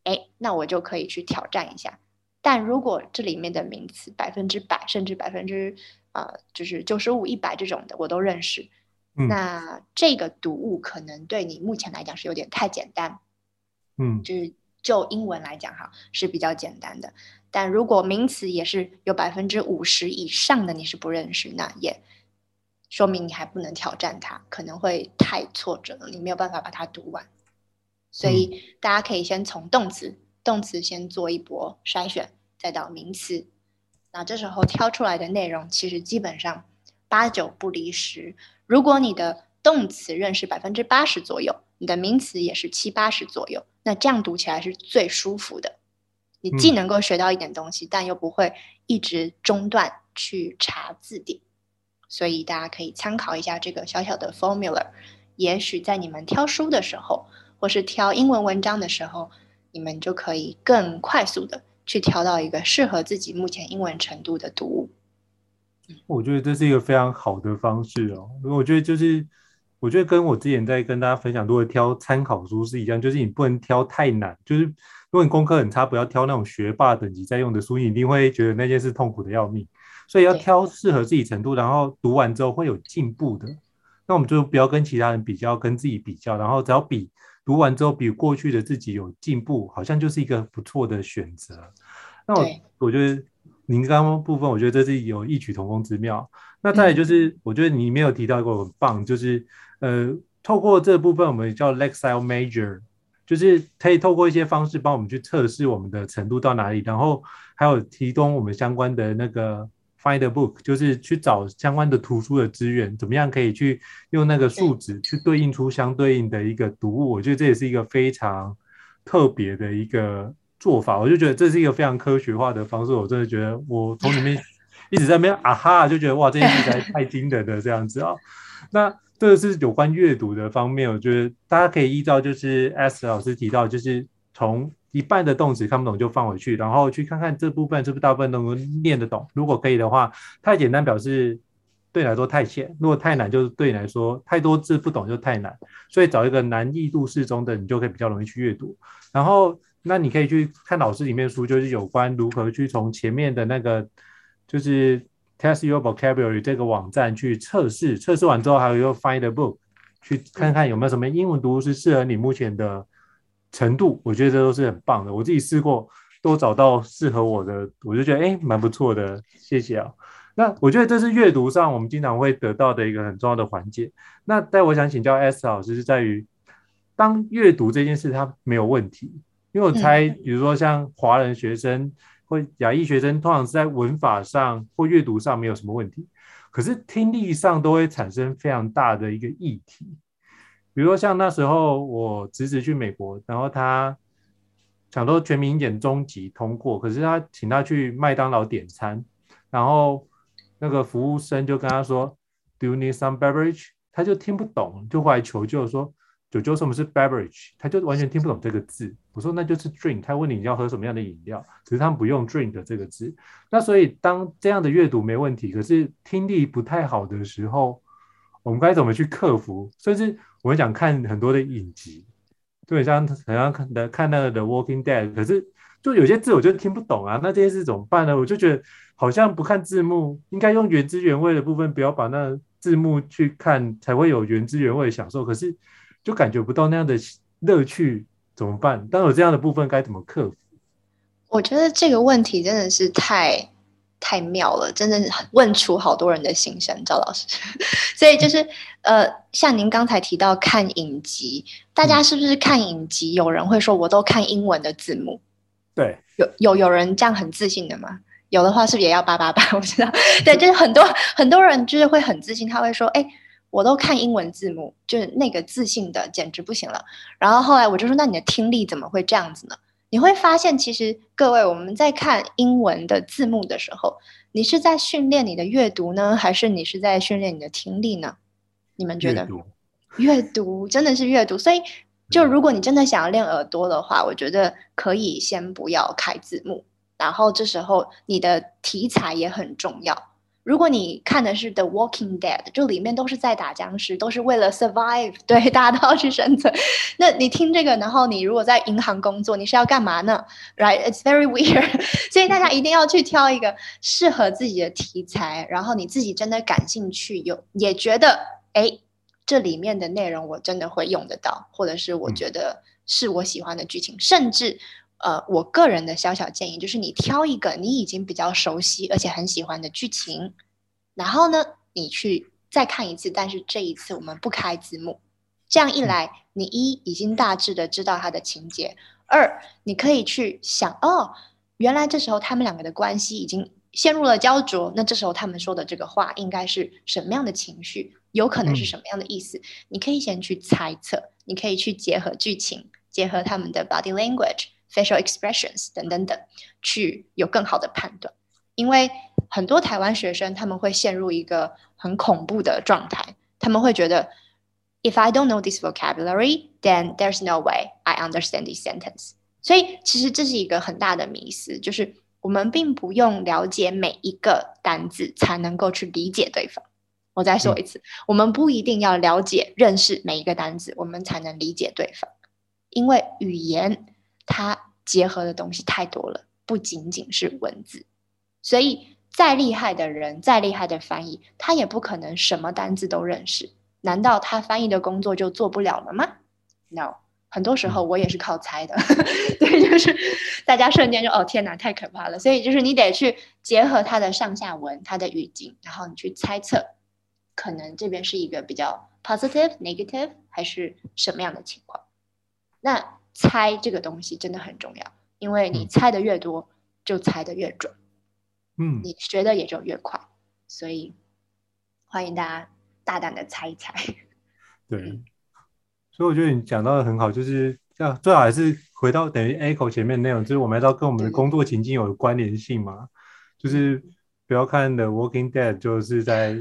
哎，那我就可以去挑战一下。但如果这里面的名词百分之百，甚至百分之呃，就是九十五、一百这种的，我都认识，嗯，那这个读物可能对你目前来讲是有点太简单，嗯，就是就英文来讲哈，是比较简单的。但如果名词也是有百分之五十以上的你是不认识，那也。说明你还不能挑战它，可能会太挫折了，你没有办法把它读完。所以大家可以先从动词，动词先做一波筛选，再到名词。那这时候挑出来的内容，其实基本上八九不离十。如果你的动词认识百分之八十左右，你的名词也是七八十左右，那这样读起来是最舒服的。你既能够学到一点东西，但又不会一直中断去查字典。所以大家可以参考一下这个小小的 formula，也许在你们挑书的时候，或是挑英文文章的时候，你们就可以更快速的去挑到一个适合自己目前英文程度的读物。我觉得这是一个非常好的方式哦。我觉得就是，我觉得跟我之前在跟大家分享，如果挑参考书是一样，就是你不能挑太难，就是如果你功课很差，不要挑那种学霸等级在用的书，你一定会觉得那件事痛苦的要命。所以要挑适合自己程度，然后读完之后会有进步的。那我们就不要跟其他人比较，跟自己比较，然后只要比读完之后比过去的自己有进步，好像就是一个不错的选择。那我我觉得您刚刚部分，我觉得这是有异曲同工之妙。那再来就是，我觉得你没有提到一个很棒，就是。呃，透过这部分，我们叫 Lexile Major，就是可以透过一些方式帮我们去测试我们的程度到哪里，然后还有提供我们相关的那个 Find a Book，就是去找相关的图书的资源，怎么样可以去用那个数值去对应出相对应的一个读物。我觉得这也是一个非常特别的一个做法，我就觉得这是一个非常科学化的方式。我真的觉得我从里面 *laughs* 一直在那边啊哈，就觉得哇，这件事情太惊人的这样子啊、哦，那。这个是有关阅读的方面，我觉得大家可以依照就是 S 老师提到，就是从一半的动词看不懂就放回去，然后去看看这部分是不是大部分都能念得懂。如果可以的话，太简单表示对你来说太浅；如果太难，就是对你来说太多字不懂就太难。所以找一个难易度适中的，你就可以比较容易去阅读。然后那你可以去看老师里面书，就是有关如何去从前面的那个就是。Test Your Vocabulary 这个网站去测试，测试完之后还有一个 Find a Book，去看看有没有什么英文读物是适合你目前的程度。我觉得这都是很棒的，我自己试过，都找到适合我的，我就觉得哎，蛮不错的。谢谢啊。那我觉得这是阅读上我们经常会得到的一个很重要的环节。那但我想请教 S 老师是在于，当阅读这件事它没有问题，因为我猜，比如说像华人学生。或亚裔学生通常是在文法上或阅读上没有什么问题，可是听力上都会产生非常大的一个议题。比如说像那时候我侄子去美国，然后他想说全民英检中级通过，可是他请他去麦当劳点餐，然后那个服务生就跟他说 “Do you need some beverage？” 他就听不懂，就过来求救说。九九什么是 beverage？他就完全听不懂这个字。我说那就是 drink。他问你要喝什么样的饮料，只是他们不用 drink 这个字。那所以当这样的阅读没问题，可是听力不太好的时候，我们该怎么去克服？甚至我们讲看很多的影集，就很像好像看的看那个 The Walking Dead，可是就有些字我就听不懂啊。那这些事怎么办呢？我就觉得好像不看字幕，应该用原汁原味的部分，不要把那字幕去看，才会有原汁原味的享受。可是。就感觉不到那样的乐趣，怎么办？当有这样的部分，该怎么克服？我觉得这个问题真的是太太妙了，真的问出好多人的心声，赵老师。*laughs* 所以就是呃，像您刚才提到看影集，大家是不是看影集？有人会说我都看英文的字幕，对，有有有人这样很自信的吗？有的话是不是也要八八八？*laughs* 我知道，对，就是很多很多人就是会很自信，他会说，哎。我都看英文字幕，就是那个自信的简直不行了。然后后来我就说：“那你的听力怎么会这样子呢？”你会发现，其实各位我们在看英文的字幕的时候，你是在训练你的阅读呢，还是你是在训练你的听力呢？你们觉得？阅读，阅读真的是阅读。所以，就如果你真的想要练耳朵的话，我觉得可以先不要开字幕，然后这时候你的题材也很重要。如果你看的是《The Walking Dead》，就里面都是在打僵尸，都是为了 survive，*laughs* 对，大家都要去生存。那你听这个，然后你如果在银行工作，你是要干嘛呢？Right? It's very *laughs* weird。*laughs* 所以大家一定要去挑一个适合自己的题材，然后你自己真的感兴趣，有也觉得，哎，这里面的内容我真的会用得到，或者是我觉得是我喜欢的剧情，甚至。呃，我个人的小小建议就是，你挑一个你已经比较熟悉而且很喜欢的剧情，然后呢，你去再看一次，但是这一次我们不开字幕。这样一来，你一已经大致的知道它的情节，二你可以去想，哦，原来这时候他们两个的关系已经陷入了焦灼，那这时候他们说的这个话应该是什么样的情绪，有可能是什么样的意思？你可以先去猜测，你可以去结合剧情，结合他们的 body language。Facial expressions 等等等，去有更好的判断。因为很多台湾学生他们会陷入一个很恐怖的状态，他们会觉得，if I don't know this vocabulary, then there's no way I understand this sentence。所以其实这是一个很大的迷思，就是我们并不用了解每一个单字才能够去理解对方。我再说一次，嗯、我们不一定要了解、认识每一个单字，我们才能理解对方。因为语言它结合的东西太多了，不仅仅是文字。所以再厉害的人，再厉害的翻译，他也不可能什么单字都认识。难道他翻译的工作就做不了了吗？No。很多时候我也是靠猜的，*laughs* 对，就是大家瞬间就哦天哪，太可怕了。所以就是你得去结合它的上下文、它的语境，然后你去猜测，可能这边是一个比较 positive、negative 还是什么样的情况。那猜这个东西真的很重要，因为你猜的越多，就猜的越准，嗯，你学的也就越快。所以欢迎大家大胆的猜一猜，*laughs* 对。所以我觉得你讲到的很好，就是要最好还是回到等于 echo 前面的内容，就是我们要跟我们的工作情境有关联性嘛。就是不要看 The Walking Dead 就是在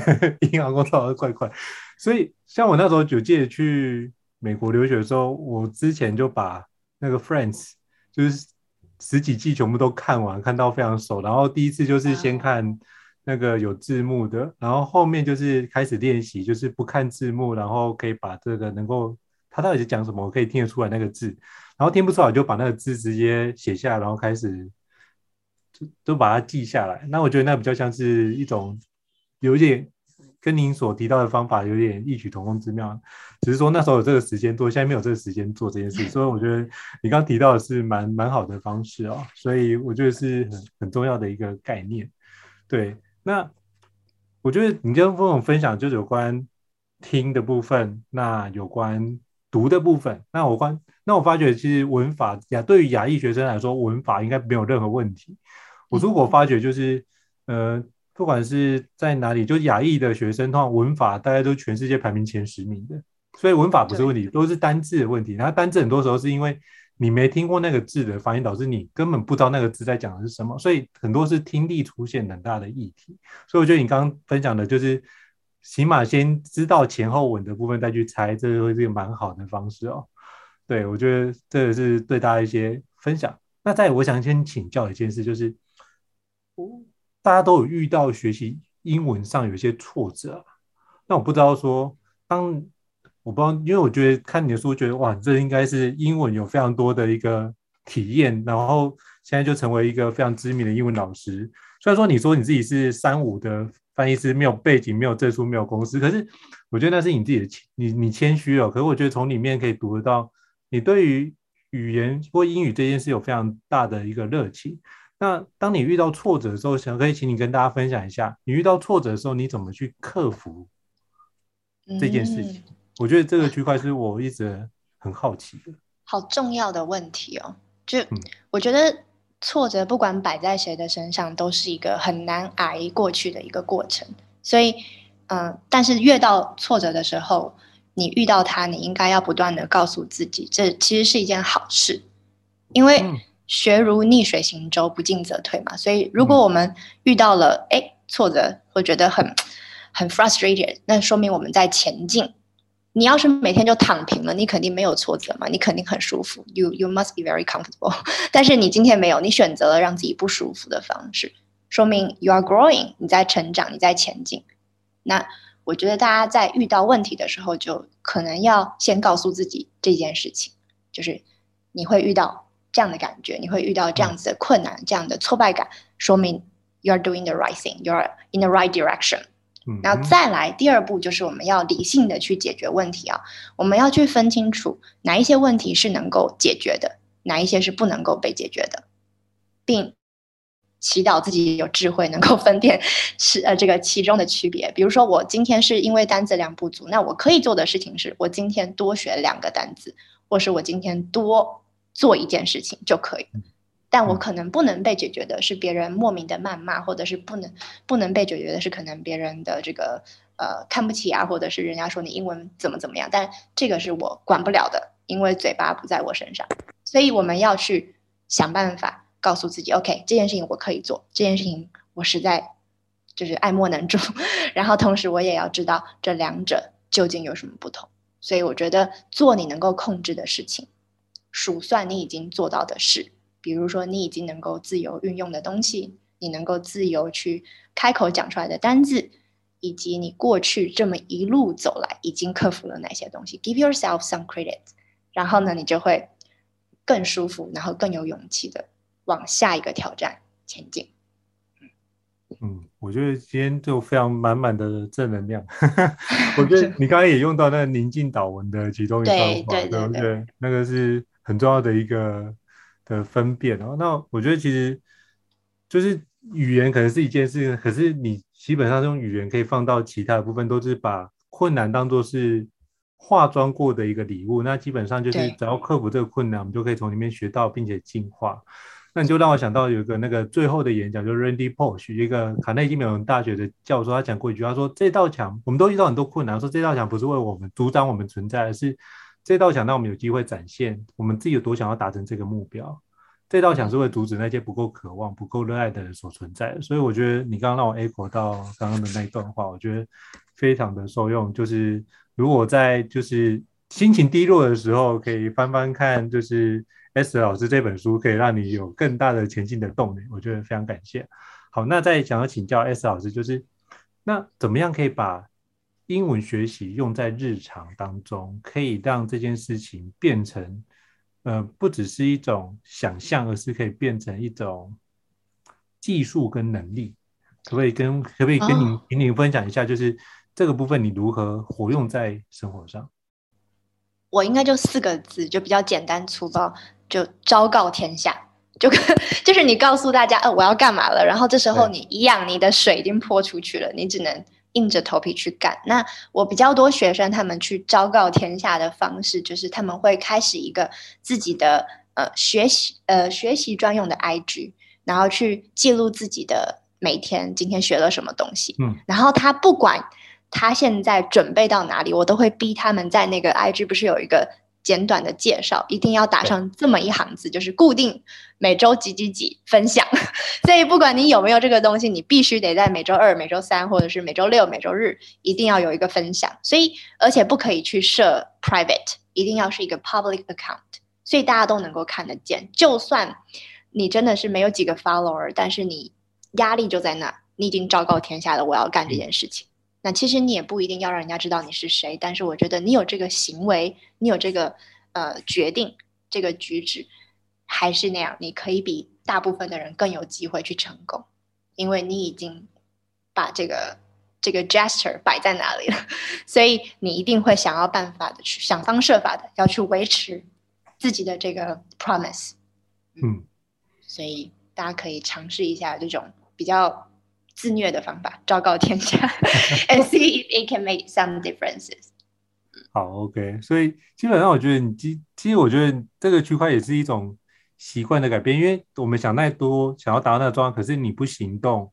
*laughs* 银行工作的怪怪。所以像我那时候九届去美国留学的时候，我之前就把那个 Friends 就是十几季全部都看完，看到非常熟。然后第一次就是先看。那个有字幕的，然后后面就是开始练习，就是不看字幕，然后可以把这个能够他到底是讲什么，我可以听得出来那个字，然后听不出来就把那个字直接写下来，然后开始就都把它记下来。那我觉得那比较像是一种有点跟您所提到的方法有点异曲同工之妙，只是说那时候有这个时间做，现在没有这个时间做这件事，*laughs* 所以我觉得你刚刚提到的是蛮蛮好的方式哦，所以我觉得是很很重要的一个概念，对。那我觉得你跟跟我分享就是有关听的部分，那有关读的部分，那我关那我发觉其实文法呀，对于亚裔学生来说，文法应该没有任何问题。我如果发觉就是呃，不管是在哪里，就亚裔的学生，通常文法大概都全世界排名前十名的，所以文法不是问题，都是单字的问题。然后单字很多时候是因为。你没听过那个字的发音，导致你根本不知道那个字在讲的是什么，所以很多是听力出现很大的议题。所以我觉得你刚刚分享的就是，起码先知道前后文的部分再去猜，这会是一个蛮好的方式哦。对，我觉得这个是对大家一些分享。那再我想先请教一件事，就是大家都有遇到学习英文上有一些挫折，那我不知道说当。我不知道，因为我觉得看你的书，觉得哇，这应该是英文有非常多的一个体验，然后现在就成为一个非常知名的英文老师。虽然说你说你自己是三五的翻译师，没有背景，没有证书，没有公司，可是我觉得那是你自己的谦，你你谦虚了。可是我觉得从里面可以读得到，你对于语言或英语这件事有非常大的一个热情。那当你遇到挫折的时候，想可以请你跟大家分享一下，你遇到挫折的时候，你怎么去克服这件事情？嗯我觉得这个区块是我一直很好奇的，好重要的问题哦。就我觉得挫折不管摆在谁的身上，都是一个很难挨过去的一个过程。所以，嗯、呃，但是越到挫折的时候，你遇到它，你应该要不断的告诉自己，这其实是一件好事，因为学如逆水行舟，不进则退嘛。所以，如果我们遇到了哎挫折，会觉得很很 frustrated，那说明我们在前进。你要是每天就躺平了，你肯定没有挫折嘛，你肯定很舒服。You you must be very comfortable。*laughs* 但是你今天没有，你选择了让自己不舒服的方式，说明 you are growing，你在成长，你在前进。那我觉得大家在遇到问题的时候，就可能要先告诉自己这件事情，就是你会遇到这样的感觉，你会遇到这样子的困难，这样的挫败感，说明 you are doing the right thing，you are in the right direction。然后再来第二步，就是我们要理性的去解决问题啊。我们要去分清楚哪一些问题是能够解决的，哪一些是不能够被解决的，并祈祷自己有智慧，能够分辨是呃这个其中的区别。比如说，我今天是因为单词量不足，那我可以做的事情是我今天多学两个单词，或是我今天多做一件事情就可以。但我可能不能被解决的是别人莫名的谩骂，或者是不能不能被解决的是可能别人的这个呃看不起啊，或者是人家说你英文怎么怎么样，但这个是我管不了的，因为嘴巴不在我身上，所以我们要去想办法告诉自己，OK，这件事情我可以做，这件事情我实在就是爱莫能助，*laughs* 然后同时我也要知道这两者究竟有什么不同，所以我觉得做你能够控制的事情，数算你已经做到的事。比如说，你已经能够自由运用的东西，你能够自由去开口讲出来的单字，以及你过去这么一路走来已经克服了哪些东西，give yourself some credit，然后呢，你就会更舒服，然后更有勇气的往下一个挑战前进。嗯，我觉得今天就非常满满的正能量。*laughs* 我觉得你刚才也用到那个宁静祷文的其中一段话，*laughs* 对，对，对，那个是很重要的一个的分辨哦。那我觉得其实就是语言可能是一件事情，可是你基本上用语言可以放到其他的部分，都是把困难当做是化妆过的一个礼物。那基本上就是只要克服这个困难，我们就可以从里面学到并且进化。那你就让我想到有一个那个最后的演讲，就是 Randy Pausch 一个卡内基梅隆大学的教授，他讲过一句，他说：“这道墙，我们都遇到很多困难，说这道墙不是为我们阻挡我们存在，而是这道墙让我们有机会展现我们自己有多想要达成这个目标。这道墙是会阻止那些不够渴望、不够热爱的人所存在的。所以我觉得你刚刚让我 echo 到刚刚的那一段话，我觉得非常的受用。就是如果在就是心情低落的时候，可以翻翻看，就是。S 老师这本书可以让你有更大的前进的动力，我觉得非常感谢。好，那再想要请教 S 老师，就是那怎么样可以把英文学习用在日常当中，可以让这件事情变成呃不只是一种想象，而是可以变成一种技术跟能力？可不可以跟可不可以跟你跟你分享一下，就是这个部分你如何活用在生活上？我应该就四个字，就比较简单粗暴。就昭告天下，就跟 *laughs* 就是你告诉大家，呃，我要干嘛了。然后这时候你一样，你的水已经泼出去了，你只能硬着头皮去干。那我比较多学生，他们去昭告天下的方式，就是他们会开始一个自己的呃学习呃学习专用的 IG，然后去记录自己的每天今天学了什么东西。嗯，然后他不管他现在准备到哪里，我都会逼他们在那个 IG 不是有一个。简短的介绍一定要打上这么一行字，就是固定每周几几几分享。*laughs* 所以不管你有没有这个东西，你必须得在每周二、每周三，或者是每周六、每周日，一定要有一个分享。所以而且不可以去设 private，一定要是一个 public account，所以大家都能够看得见。就算你真的是没有几个 follower，但是你压力就在那，你已经昭告天下了，我要干这件事情。那其实你也不一定要让人家知道你是谁，但是我觉得你有这个行为，你有这个呃决定，这个举止，还是那样，你可以比大部分的人更有机会去成功，因为你已经把这个这个 gesture 摆在哪里了，*laughs* 所以你一定会想要办法的去想方设法的要去维持自己的这个 promise。嗯，所以大家可以尝试一下这种比较。自虐的方法，昭告天下，*laughs* and see if it can make some differences。好，OK。所以基本上，我觉得你其其实我觉得这个区块也是一种习惯的改变，因为我们想太多，想要达到那个状态，可是你不行动，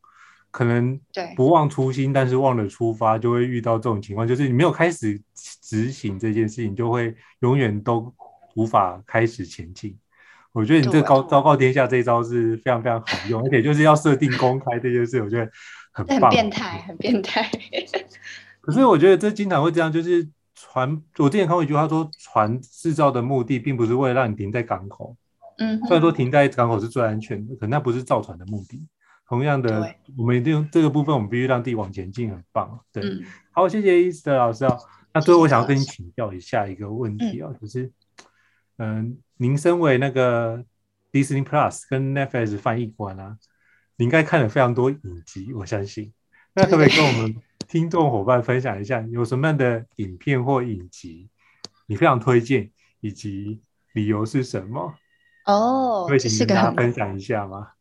可能对不忘初心，但是忘了出发，就会遇到这种情况，就是你没有开始执行这件事情，就会永远都无法开始前进。我觉得你这高昭告天下这一招是非常非常好用，而且就是要设定公开这件事，我觉得很棒。很变态，很变态。可是我觉得这经常会这样，就是船。我之前看过一句话说，船制造的目的并不是为了让你停在港口。嗯。虽然说停在港口是最安全的，可那不是造船的目的。同样的，我们一定这个部分，我们必须让自己往前进，很棒。对。嗯、好，谢谢 Esther 老师啊。那最后我想要跟你请教一下一个问题啊，就是。嗯，您身为那个 Disney Plus 跟 Netflix 翻译官啊，你应该看了非常多影集，我相信。那可不可以跟我们听众伙伴分享一下，有什么样的影片或影集你非常推荐，以及理由是什么？哦，可以请大家分享一下吗？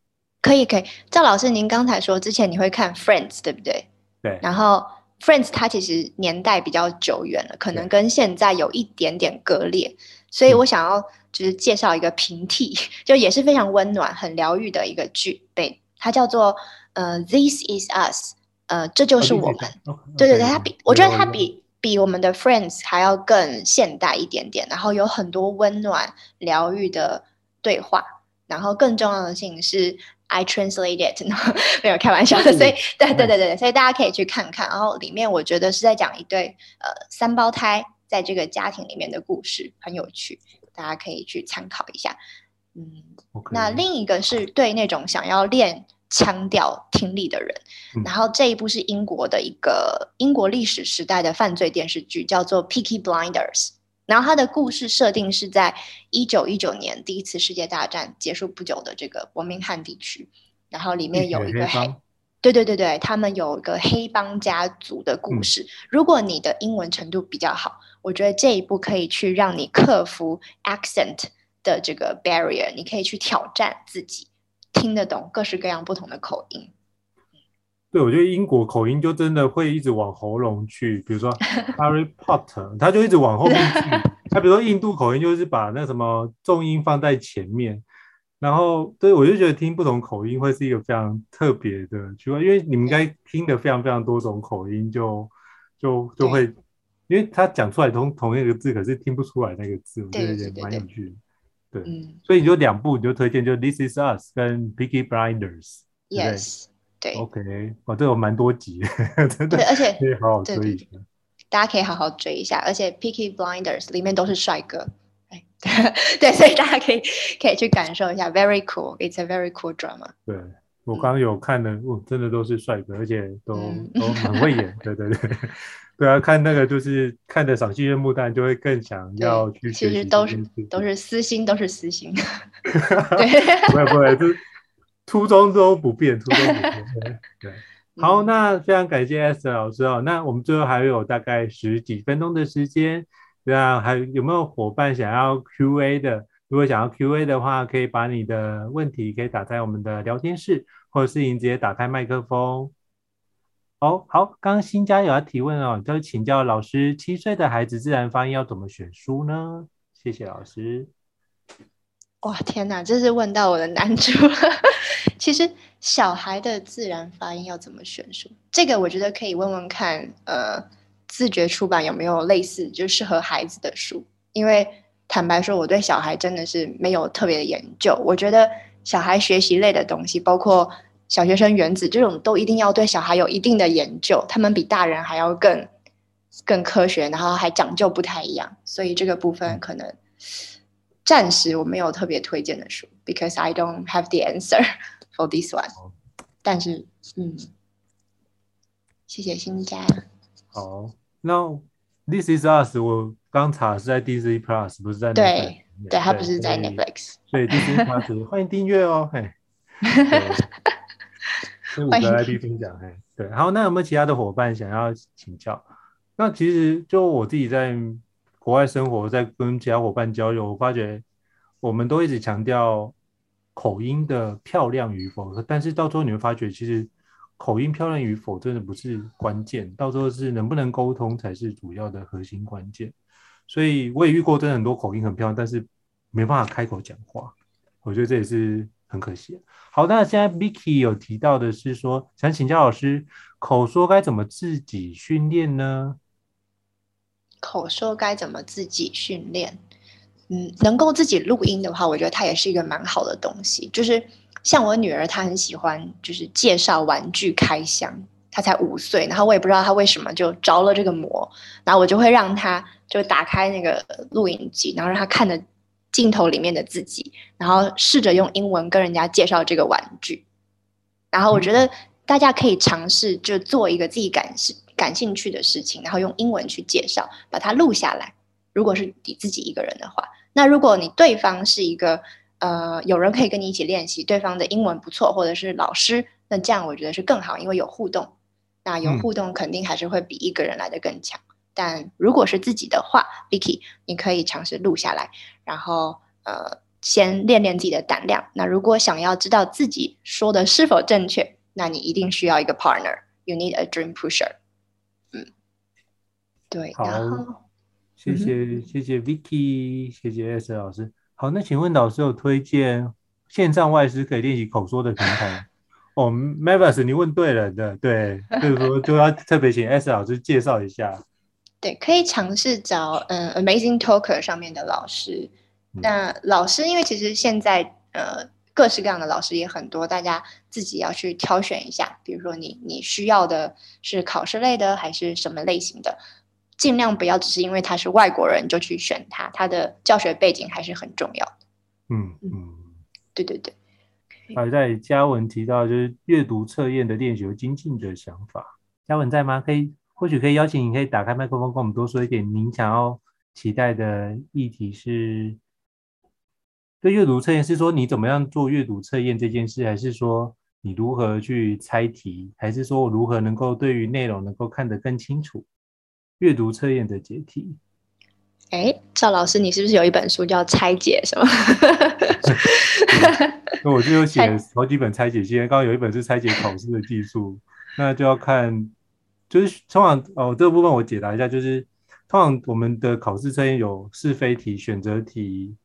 可以，可以。赵老师，您刚才说之前你会看 Friends，对不对？对。然后 Friends 它其实年代比较久远了，可能跟现在有一点点割裂。所以我想要就是介绍一个平替，嗯、*laughs* 就也是非常温暖、很疗愈的一个剧，对，它叫做呃《This Is Us》，呃，这就是我们。哦、对对对，它比我觉得它比比我们的 Friends 还要更现代一点点，然后有很多温暖疗愈的对话，然后更重要的事情是 I translate it，*laughs* 没有开玩笑的，所以对对对对，所以大家可以去看看，然后里面我觉得是在讲一对呃三胞胎。在这个家庭里面的故事很有趣，大家可以去参考一下。嗯，Okay. 那另一个是对那种想要练腔调听力的人。嗯、然后这一部是英国的一个英国历史时代的犯罪电视剧，叫做《Peaky Blinders》。然后它的故事设定是在一九一九年第一次世界大战结束不久的这个伯明翰地区，然后里面有一个黑，对对对对，他们有一个黑帮家族的故事。嗯、如果你的英文程度比较好，我觉得这一步可以去让你克服 accent 的这个 barrier，你可以去挑战自己听得懂各式各样不同的口音。对，我觉得英国口音就真的会一直往喉咙去，比如说 *laughs* Harry Potter，他就一直往后面去。他比如说印度口音，就是把那什么重音放在前面。然后，对，我就觉得听不同口音会是一个非常特别的，因为你们应该听的非常非常多种口音，就就就会，因为他讲出来同同一个字，可是听不出来那个字，我觉得也蛮有趣的。对，所以你就两部你就推荐，就 This Is Us 跟 Picky Blinders。Yes。对，OK，哇，这有蛮多集，*laughs* 真的，对，而且可以好好追一下。大家可以好好追一下，而且《Picky Blinders》里面都是帅哥，对，*laughs* 对，所以大家可以可以去感受一下，Very cool，It's a very cool drama。对，我刚刚有看的，哦，真的都是帅哥，而且都、嗯、都很会演，对对对，对啊，看那个就是看的赏心悦目，但就会更想要去学习。其实都是都是私心，都是私心。*laughs* 对，不会不会，就。初衷都不变，初衷不变。*laughs* 对，好，那非常感谢 Esther 老师哦。那我们最后还有大概十几分钟的时间，对啊，还有没有伙伴想要 Q&A 的？如果想要 Q&A 的话，可以把你的问题可以打在我们的聊天室，或者是你直接打开麦克风。哦，好，刚刚新家有要提问哦，就请教老师，七岁的孩子自然发音要怎么选书呢？谢谢老师。哇，天哪，这是问到我的难处。*laughs* 其实小孩的自然发音要怎么选书？这个我觉得可以问问看，呃，自觉出版有没有类似就适合孩子的书？因为坦白说，我对小孩真的是没有特别的研究。我觉得小孩学习类的东西，包括小学生原子这种，都一定要对小孩有一定的研究。他们比大人还要更更科学，然后还讲究不太一样。所以这个部分可能。暂时我没有特别推荐的书，because I don't have the answer *laughs* for this one。但是，嗯，谢谢新家。好，那 This is Us，我刚查是在 Disney Plus，不是在。对，对，它不是在 Netflix。所以 Disney Plus 欢迎订阅哦，嘿。*laughs* 跟五个 IP 分享，哎，对。好，那有没有其他的伙伴想要请教？那其实就我自己在。国外生活，在跟其他伙伴交流，我发觉我们都一直强调口音的漂亮与否，但是到最后你会发觉，其实口音漂亮与否真的不是关键，到最后是能不能沟通才是主要的核心关键。所以我也遇过真的很多口音很漂亮，但是没办法开口讲话，我觉得这也是很可惜。好，那现在 Vicky 有提到的是说，想请教老师，口说该怎么自己训练呢？口说该怎么自己训练？嗯，能够自己录音的话，我觉得它也是一个蛮好的东西。就是像我女儿，她很喜欢就是介绍玩具开箱。她才五岁，然后我也不知道她为什么就着了这个魔。然后我就会让她就打开那个录音机，然后让她看着镜头里面的自己，然后试着用英文跟人家介绍这个玩具。然后我觉得大家可以尝试就做一个自己感兴感兴趣的事情，然后用英文去介绍，把它录下来。如果是你自己一个人的话，那如果你对方是一个呃有人可以跟你一起练习，对方的英文不错，或者是老师，那这样我觉得是更好，因为有互动。那有互动肯定还是会比一个人来的更强。嗯、但如果是自己的话，Vicky，你可以尝试录下来，然后呃先练练自己的胆量。那如果想要知道自己说的是否正确，那你一定需要一个 partner。You need a dream pusher。嗯对，好，谢谢、嗯、谢谢 Vicky，谢谢 S 老师。好，那请问老师有推荐线上外师可以练习口说的平台？哦，Mavis，你问对了的，对，就是说就要特别请 S 老师介绍一下。对，可以尝试找嗯 Amazing Talker 上面的老师。嗯、那老师，因为其实现在呃各式各样的老师也很多，大家自己要去挑选一下。比如说你你需要的是考试类的，还是什么类型的？尽量不要只是因为他是外国人就去选他，他的教学背景还是很重要的。嗯嗯，对对对。还有在嘉文提到就是阅读测验的练习和精进的想法。嘉文在吗？可以，或许可以邀请你，可以打开麦克风，跟我们多说一点。您想要期待的议题是？对阅读测验是说你怎么样做阅读测验这件事，还是说你如何去猜题，还是说我如何能够对于内容能够看得更清楚？阅读测验的解题。哎，赵老师，你是不是有一本书叫《拆解》什么？*laughs* 那我就有写好几本拆解，今天刚刚有一本是拆解考试的技术，那就要看，就是通常哦，这个部分我解答一下，就是通常我们的考试测验有是非题、选择题。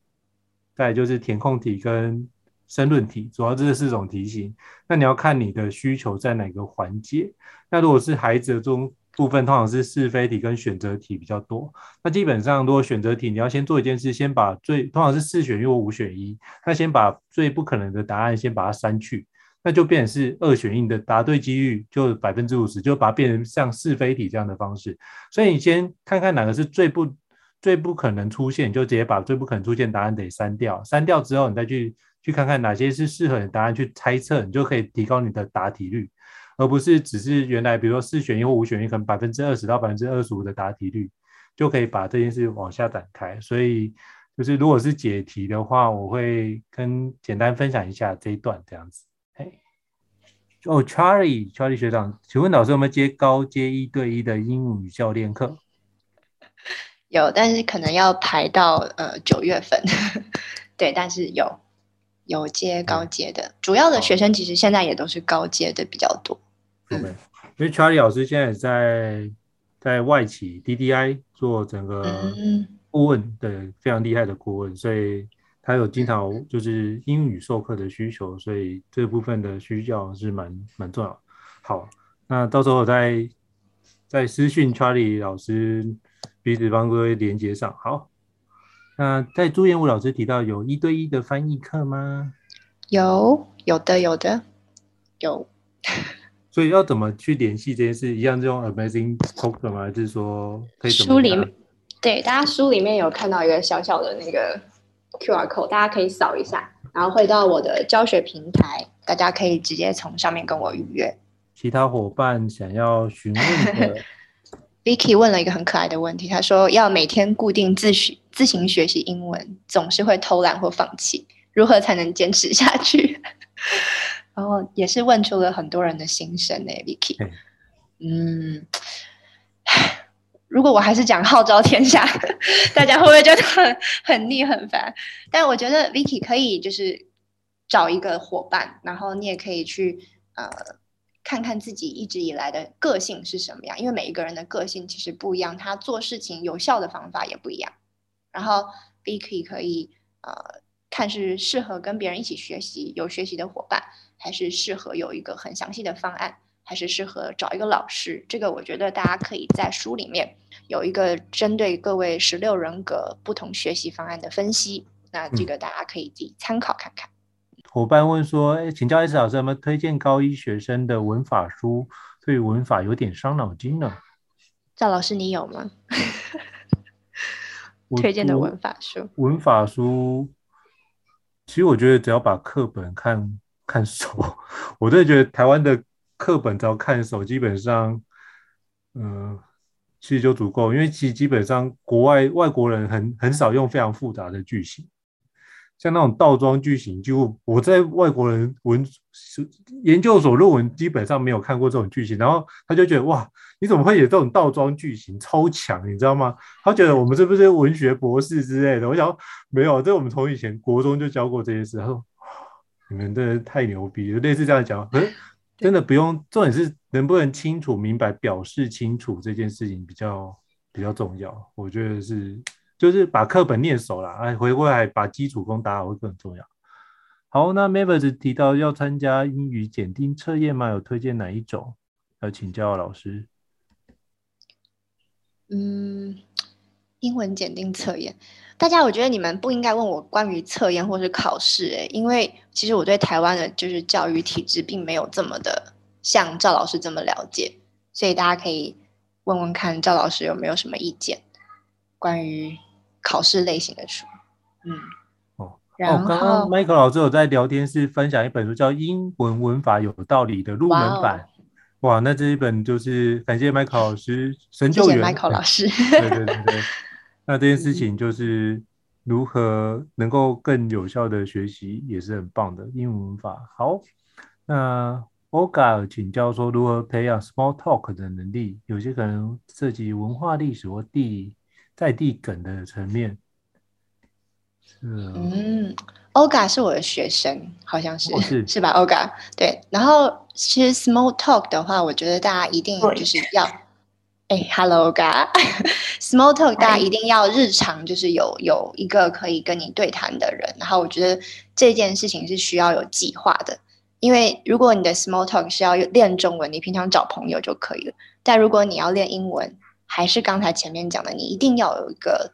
再就是填空题跟申论题，主要这四种题型。那你要看你的需求在哪个环节。那如果是孩子中部分，通常是是非题跟选择题比较多。那基本上，如果选择题，你要先做一件事，先把最通常是四选一或五选一，那先把最不可能的答案先把它删去，那就变成是二选一的答对几率就百分之五十，就把它变成像是非题这样的方式。所以你先看看哪个是最不。最不可能出现，就直接把最不可能出现答案得删掉。删掉之后，你再去去看看哪些是适合你的答案，去猜测，你就可以提高你的答题率，而不是只是原来比如说四选一或五选一，可能百分之二十到百分之二十五的答题率，就可以把这件事往下展开。所以，就是如果是解题的话，我会跟简单分享一下这一段这样子。嘿，哦，Charlie，Charlie 学长，请问老师有没有接高阶一对一的英语教练课？*laughs* 有，但是可能要排到呃九月份，*laughs* 对，但是有有接高阶的，嗯，主要的学生其实现在也都是高阶的比较多。对，嗯，因为 Charlie 老师现在也在在外企 DDI 做整个顾问，嗯，对，非常厉害的顾问，所以他有经常就是英语授课的需求，所以这部分的需要是蛮蛮重要。好，那到时候我再再私讯 Charlie 老师。彼此帮各位连接上。好，那在朱彦武老师提到有一对一的翻译课吗？有，有的，有的，有。*laughs* 所以要怎么去联系这件事？一样这种 Amazing Talker 吗？还是说可以怎么？书里面对，大家书里面有看到一个小小的那个 QR code，大家可以扫一下，然后会到我的教学平台，大家可以直接从上面跟我预约。其他伙伴想要询问的。*laughs* Vicky 问了一个很可爱的问题，他说要每天固定自学、自行学习英文，总是会偷懒或放弃，如何才能坚持下去？*laughs* 然后也是问出了很多人的心声呢，Vicky。嗯，如果我还是讲号召天下，*laughs* 大家会不会觉得很很腻很烦？但我觉得 Vicky 可以就是找一个伙伴，然后你也可以去呃。看看自己一直以来的个性是什么样，因为每一个人的个性其实不一样，他做事情有效的方法也不一样。然后 Vicky 可以呃看是适合跟别人一起学习，有学习的伙伴，还是适合有一个很详细的方案，还是适合找一个老师。这个我觉得大家可以在书里面有一个针对各位十六人格不同学习方案的分析，那这个大家可以自己参考看看。嗯伙伴问说：“哎，请教 S 老师有没有推荐高一学生的文法书？对文法有点伤脑筋呢。”赵老师，你有吗？*laughs* 推荐的文法书？文法书，其实我觉得只要把课本看看熟，我真的觉得台湾的课本只要看熟，基本上，嗯、呃，其实就足够。因为其实基本上国外外国人很很少用非常复杂的句型。像那种倒装句型，就我在外国人文研究所论文基本上没有看过这种句型，然后他就觉得哇，你怎么会有这种倒装句型，超强，你知道吗？他觉得我们是不是文学博士之类的？我想没有，这我们从以前国中就教过这些事。他说你们真的太牛逼了，类似这样讲，嗯，真的不用，重点是能不能清楚明白，表示清楚这件事情比较比较重要，我觉得是。就是把课本念熟了，哎，回过来把基础功打好会更重要。好，那 Mavis 提到要参加英语检定测验吗？有推荐哪一种？要请教老师。嗯，英文检定测验，大家我觉得你们不应该问我关于测验或是考试，哎，因为其实我对台湾的就是教育体制并没有这么的像赵老师这么了解，所以大家可以问问看赵老师有没有什么意见关于。考试类型的书，嗯，哦，然后，刚刚 Michael 老师有在聊天室分享一本书，叫《英文文法有道理》的入门版。哇，那这一本就是感谢 Michael 老师神救援。谢谢 Michael 老师。对对对对，那这件事情就是如何能够更有效的学习，也是很棒的英文文法。好，那 Olga 请教说如何培养 Small Talk 的能力，有些可能涉及文化历史或地在地梗的层面。是嗯，Olga 是我的学生，好像是、哦、是，是吧？Olga 对，然后其实 small talk 的话，我觉得大家一定就是要，哎，Hello Olga，small talk 大家一定要日常就是有有一个可以跟你对谈的人，然后我觉得这件事情是需要有计划的，因为如果你的 small talk 是要练中文，你平常找朋友就可以了，但如果你要练英文，还是刚才前面讲的，你一定要有一个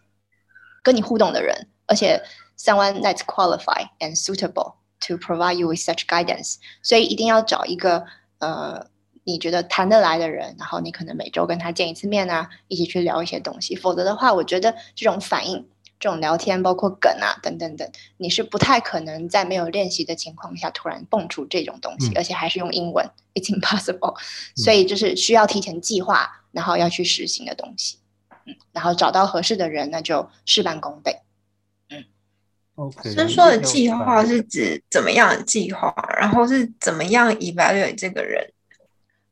跟你互动的人。而且，someone that's qualified and suitable to provide you with such guidance，所以一定要找一个呃，你觉得谈得来的人，然后你可能每周跟他见一次面啊，一起去聊一些东西。否则的话，我觉得这种反应、这种聊天，包括梗啊等等等，你是不太可能在没有练习的情况下突然蹦出这种东西，嗯、而且还是用英文，it's impossible。*laughs* 所以就是需要提前计划，然后要去实行的东西。嗯，然后找到合适的人，那就事半功倍。Okay, 所以说的计划是指怎么样的计划，然后是怎么样 evaluate 这个人？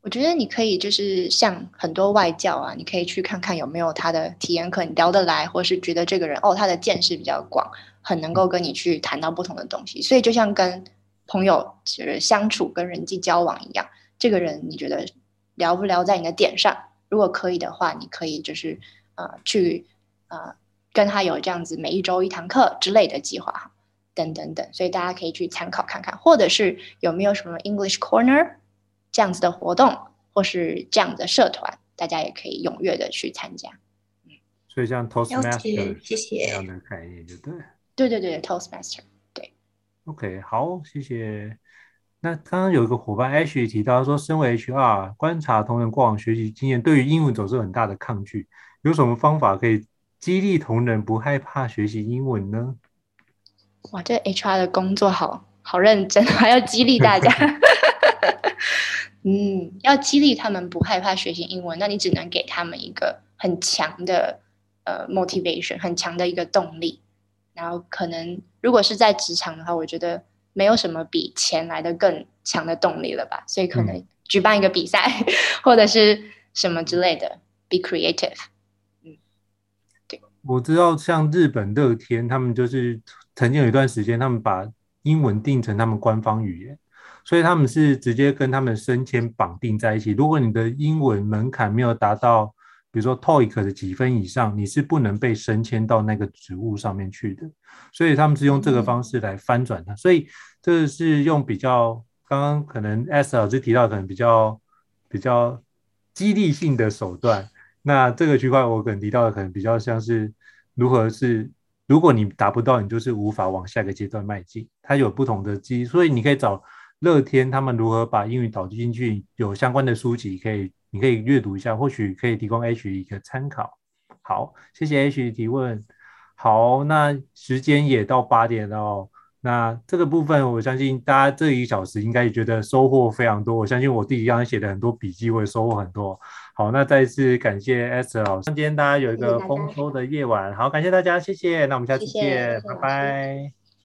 我觉得你可以就是像很多外教啊，你可以去看看有没有他的体验课，你聊得来，或是觉得这个人哦，他的见识比较广，很能够跟你去谈到不同的东西。所以就像跟朋友就是相处、跟人际交往一样，这个人你觉得聊不聊在你的点上？如果可以的话，你可以就是呃去呃。跟他有这样子每一周一堂课之类的计划，等等等，所以大家可以去参考看看，或者是有没有什么 English Corner 这样子的活动，或是这样的社团，大家也可以踊跃的去参加。嗯，所以像 Toastmaster 谢谢这样的概念，就对。对对对，Toastmaster 对。OK，好，谢谢。那刚刚有一个伙伴 Ashley 提到说，身为 HR，观察同仁过往学习经验，对于英文总是很大的抗拒，有什么方法可以？激励同仁不害怕学习英文呢？哇，这 HR 的工作好好认真，还要激励大家。*laughs* 嗯，要激励他们不害怕学习英文，那你只能给他们一个很强的呃 motivation，很强的一个动力。然后可能如果是在职场的话，我觉得没有什么比钱来的更强的动力了吧。所以可能举办一个比赛，嗯、或者是什么之类的，be creative。嗯，对我知道，像日本乐天，他们就是曾经有一段时间，他们把英文定成他们官方语言，所以他们是直接跟他们升迁绑定在一起。如果你的英文门槛没有达到，比如说 TOEIC 的几分以上，你是不能被升迁到那个职务上面去的。所以他们是用这个方式来翻转它。所以这是用比较刚刚可能 S 老师提到可能比较比较激励性的手段。那这个区块我可能提到的可能比较像是。如何是？如果你达不到，你就是无法往下一个阶段迈进。它有不同的机，所以你可以找乐天他们如何把英语导进去，有相关的书籍可以，你可以阅读一下，或许可以提供 H 一个参考。好，谢谢 H 的提问。好，那时间也到八点了哦。那这个部分，我相信大家这一小时应该也觉得收获非常多。我相信我自己刚刚写的很多笔记，我也收获很多。好，那再一次感谢 Esther 老师，今天大家有一个丰收的夜晚。好，感谢大家，谢谢。那我们下次见，谢谢拜拜。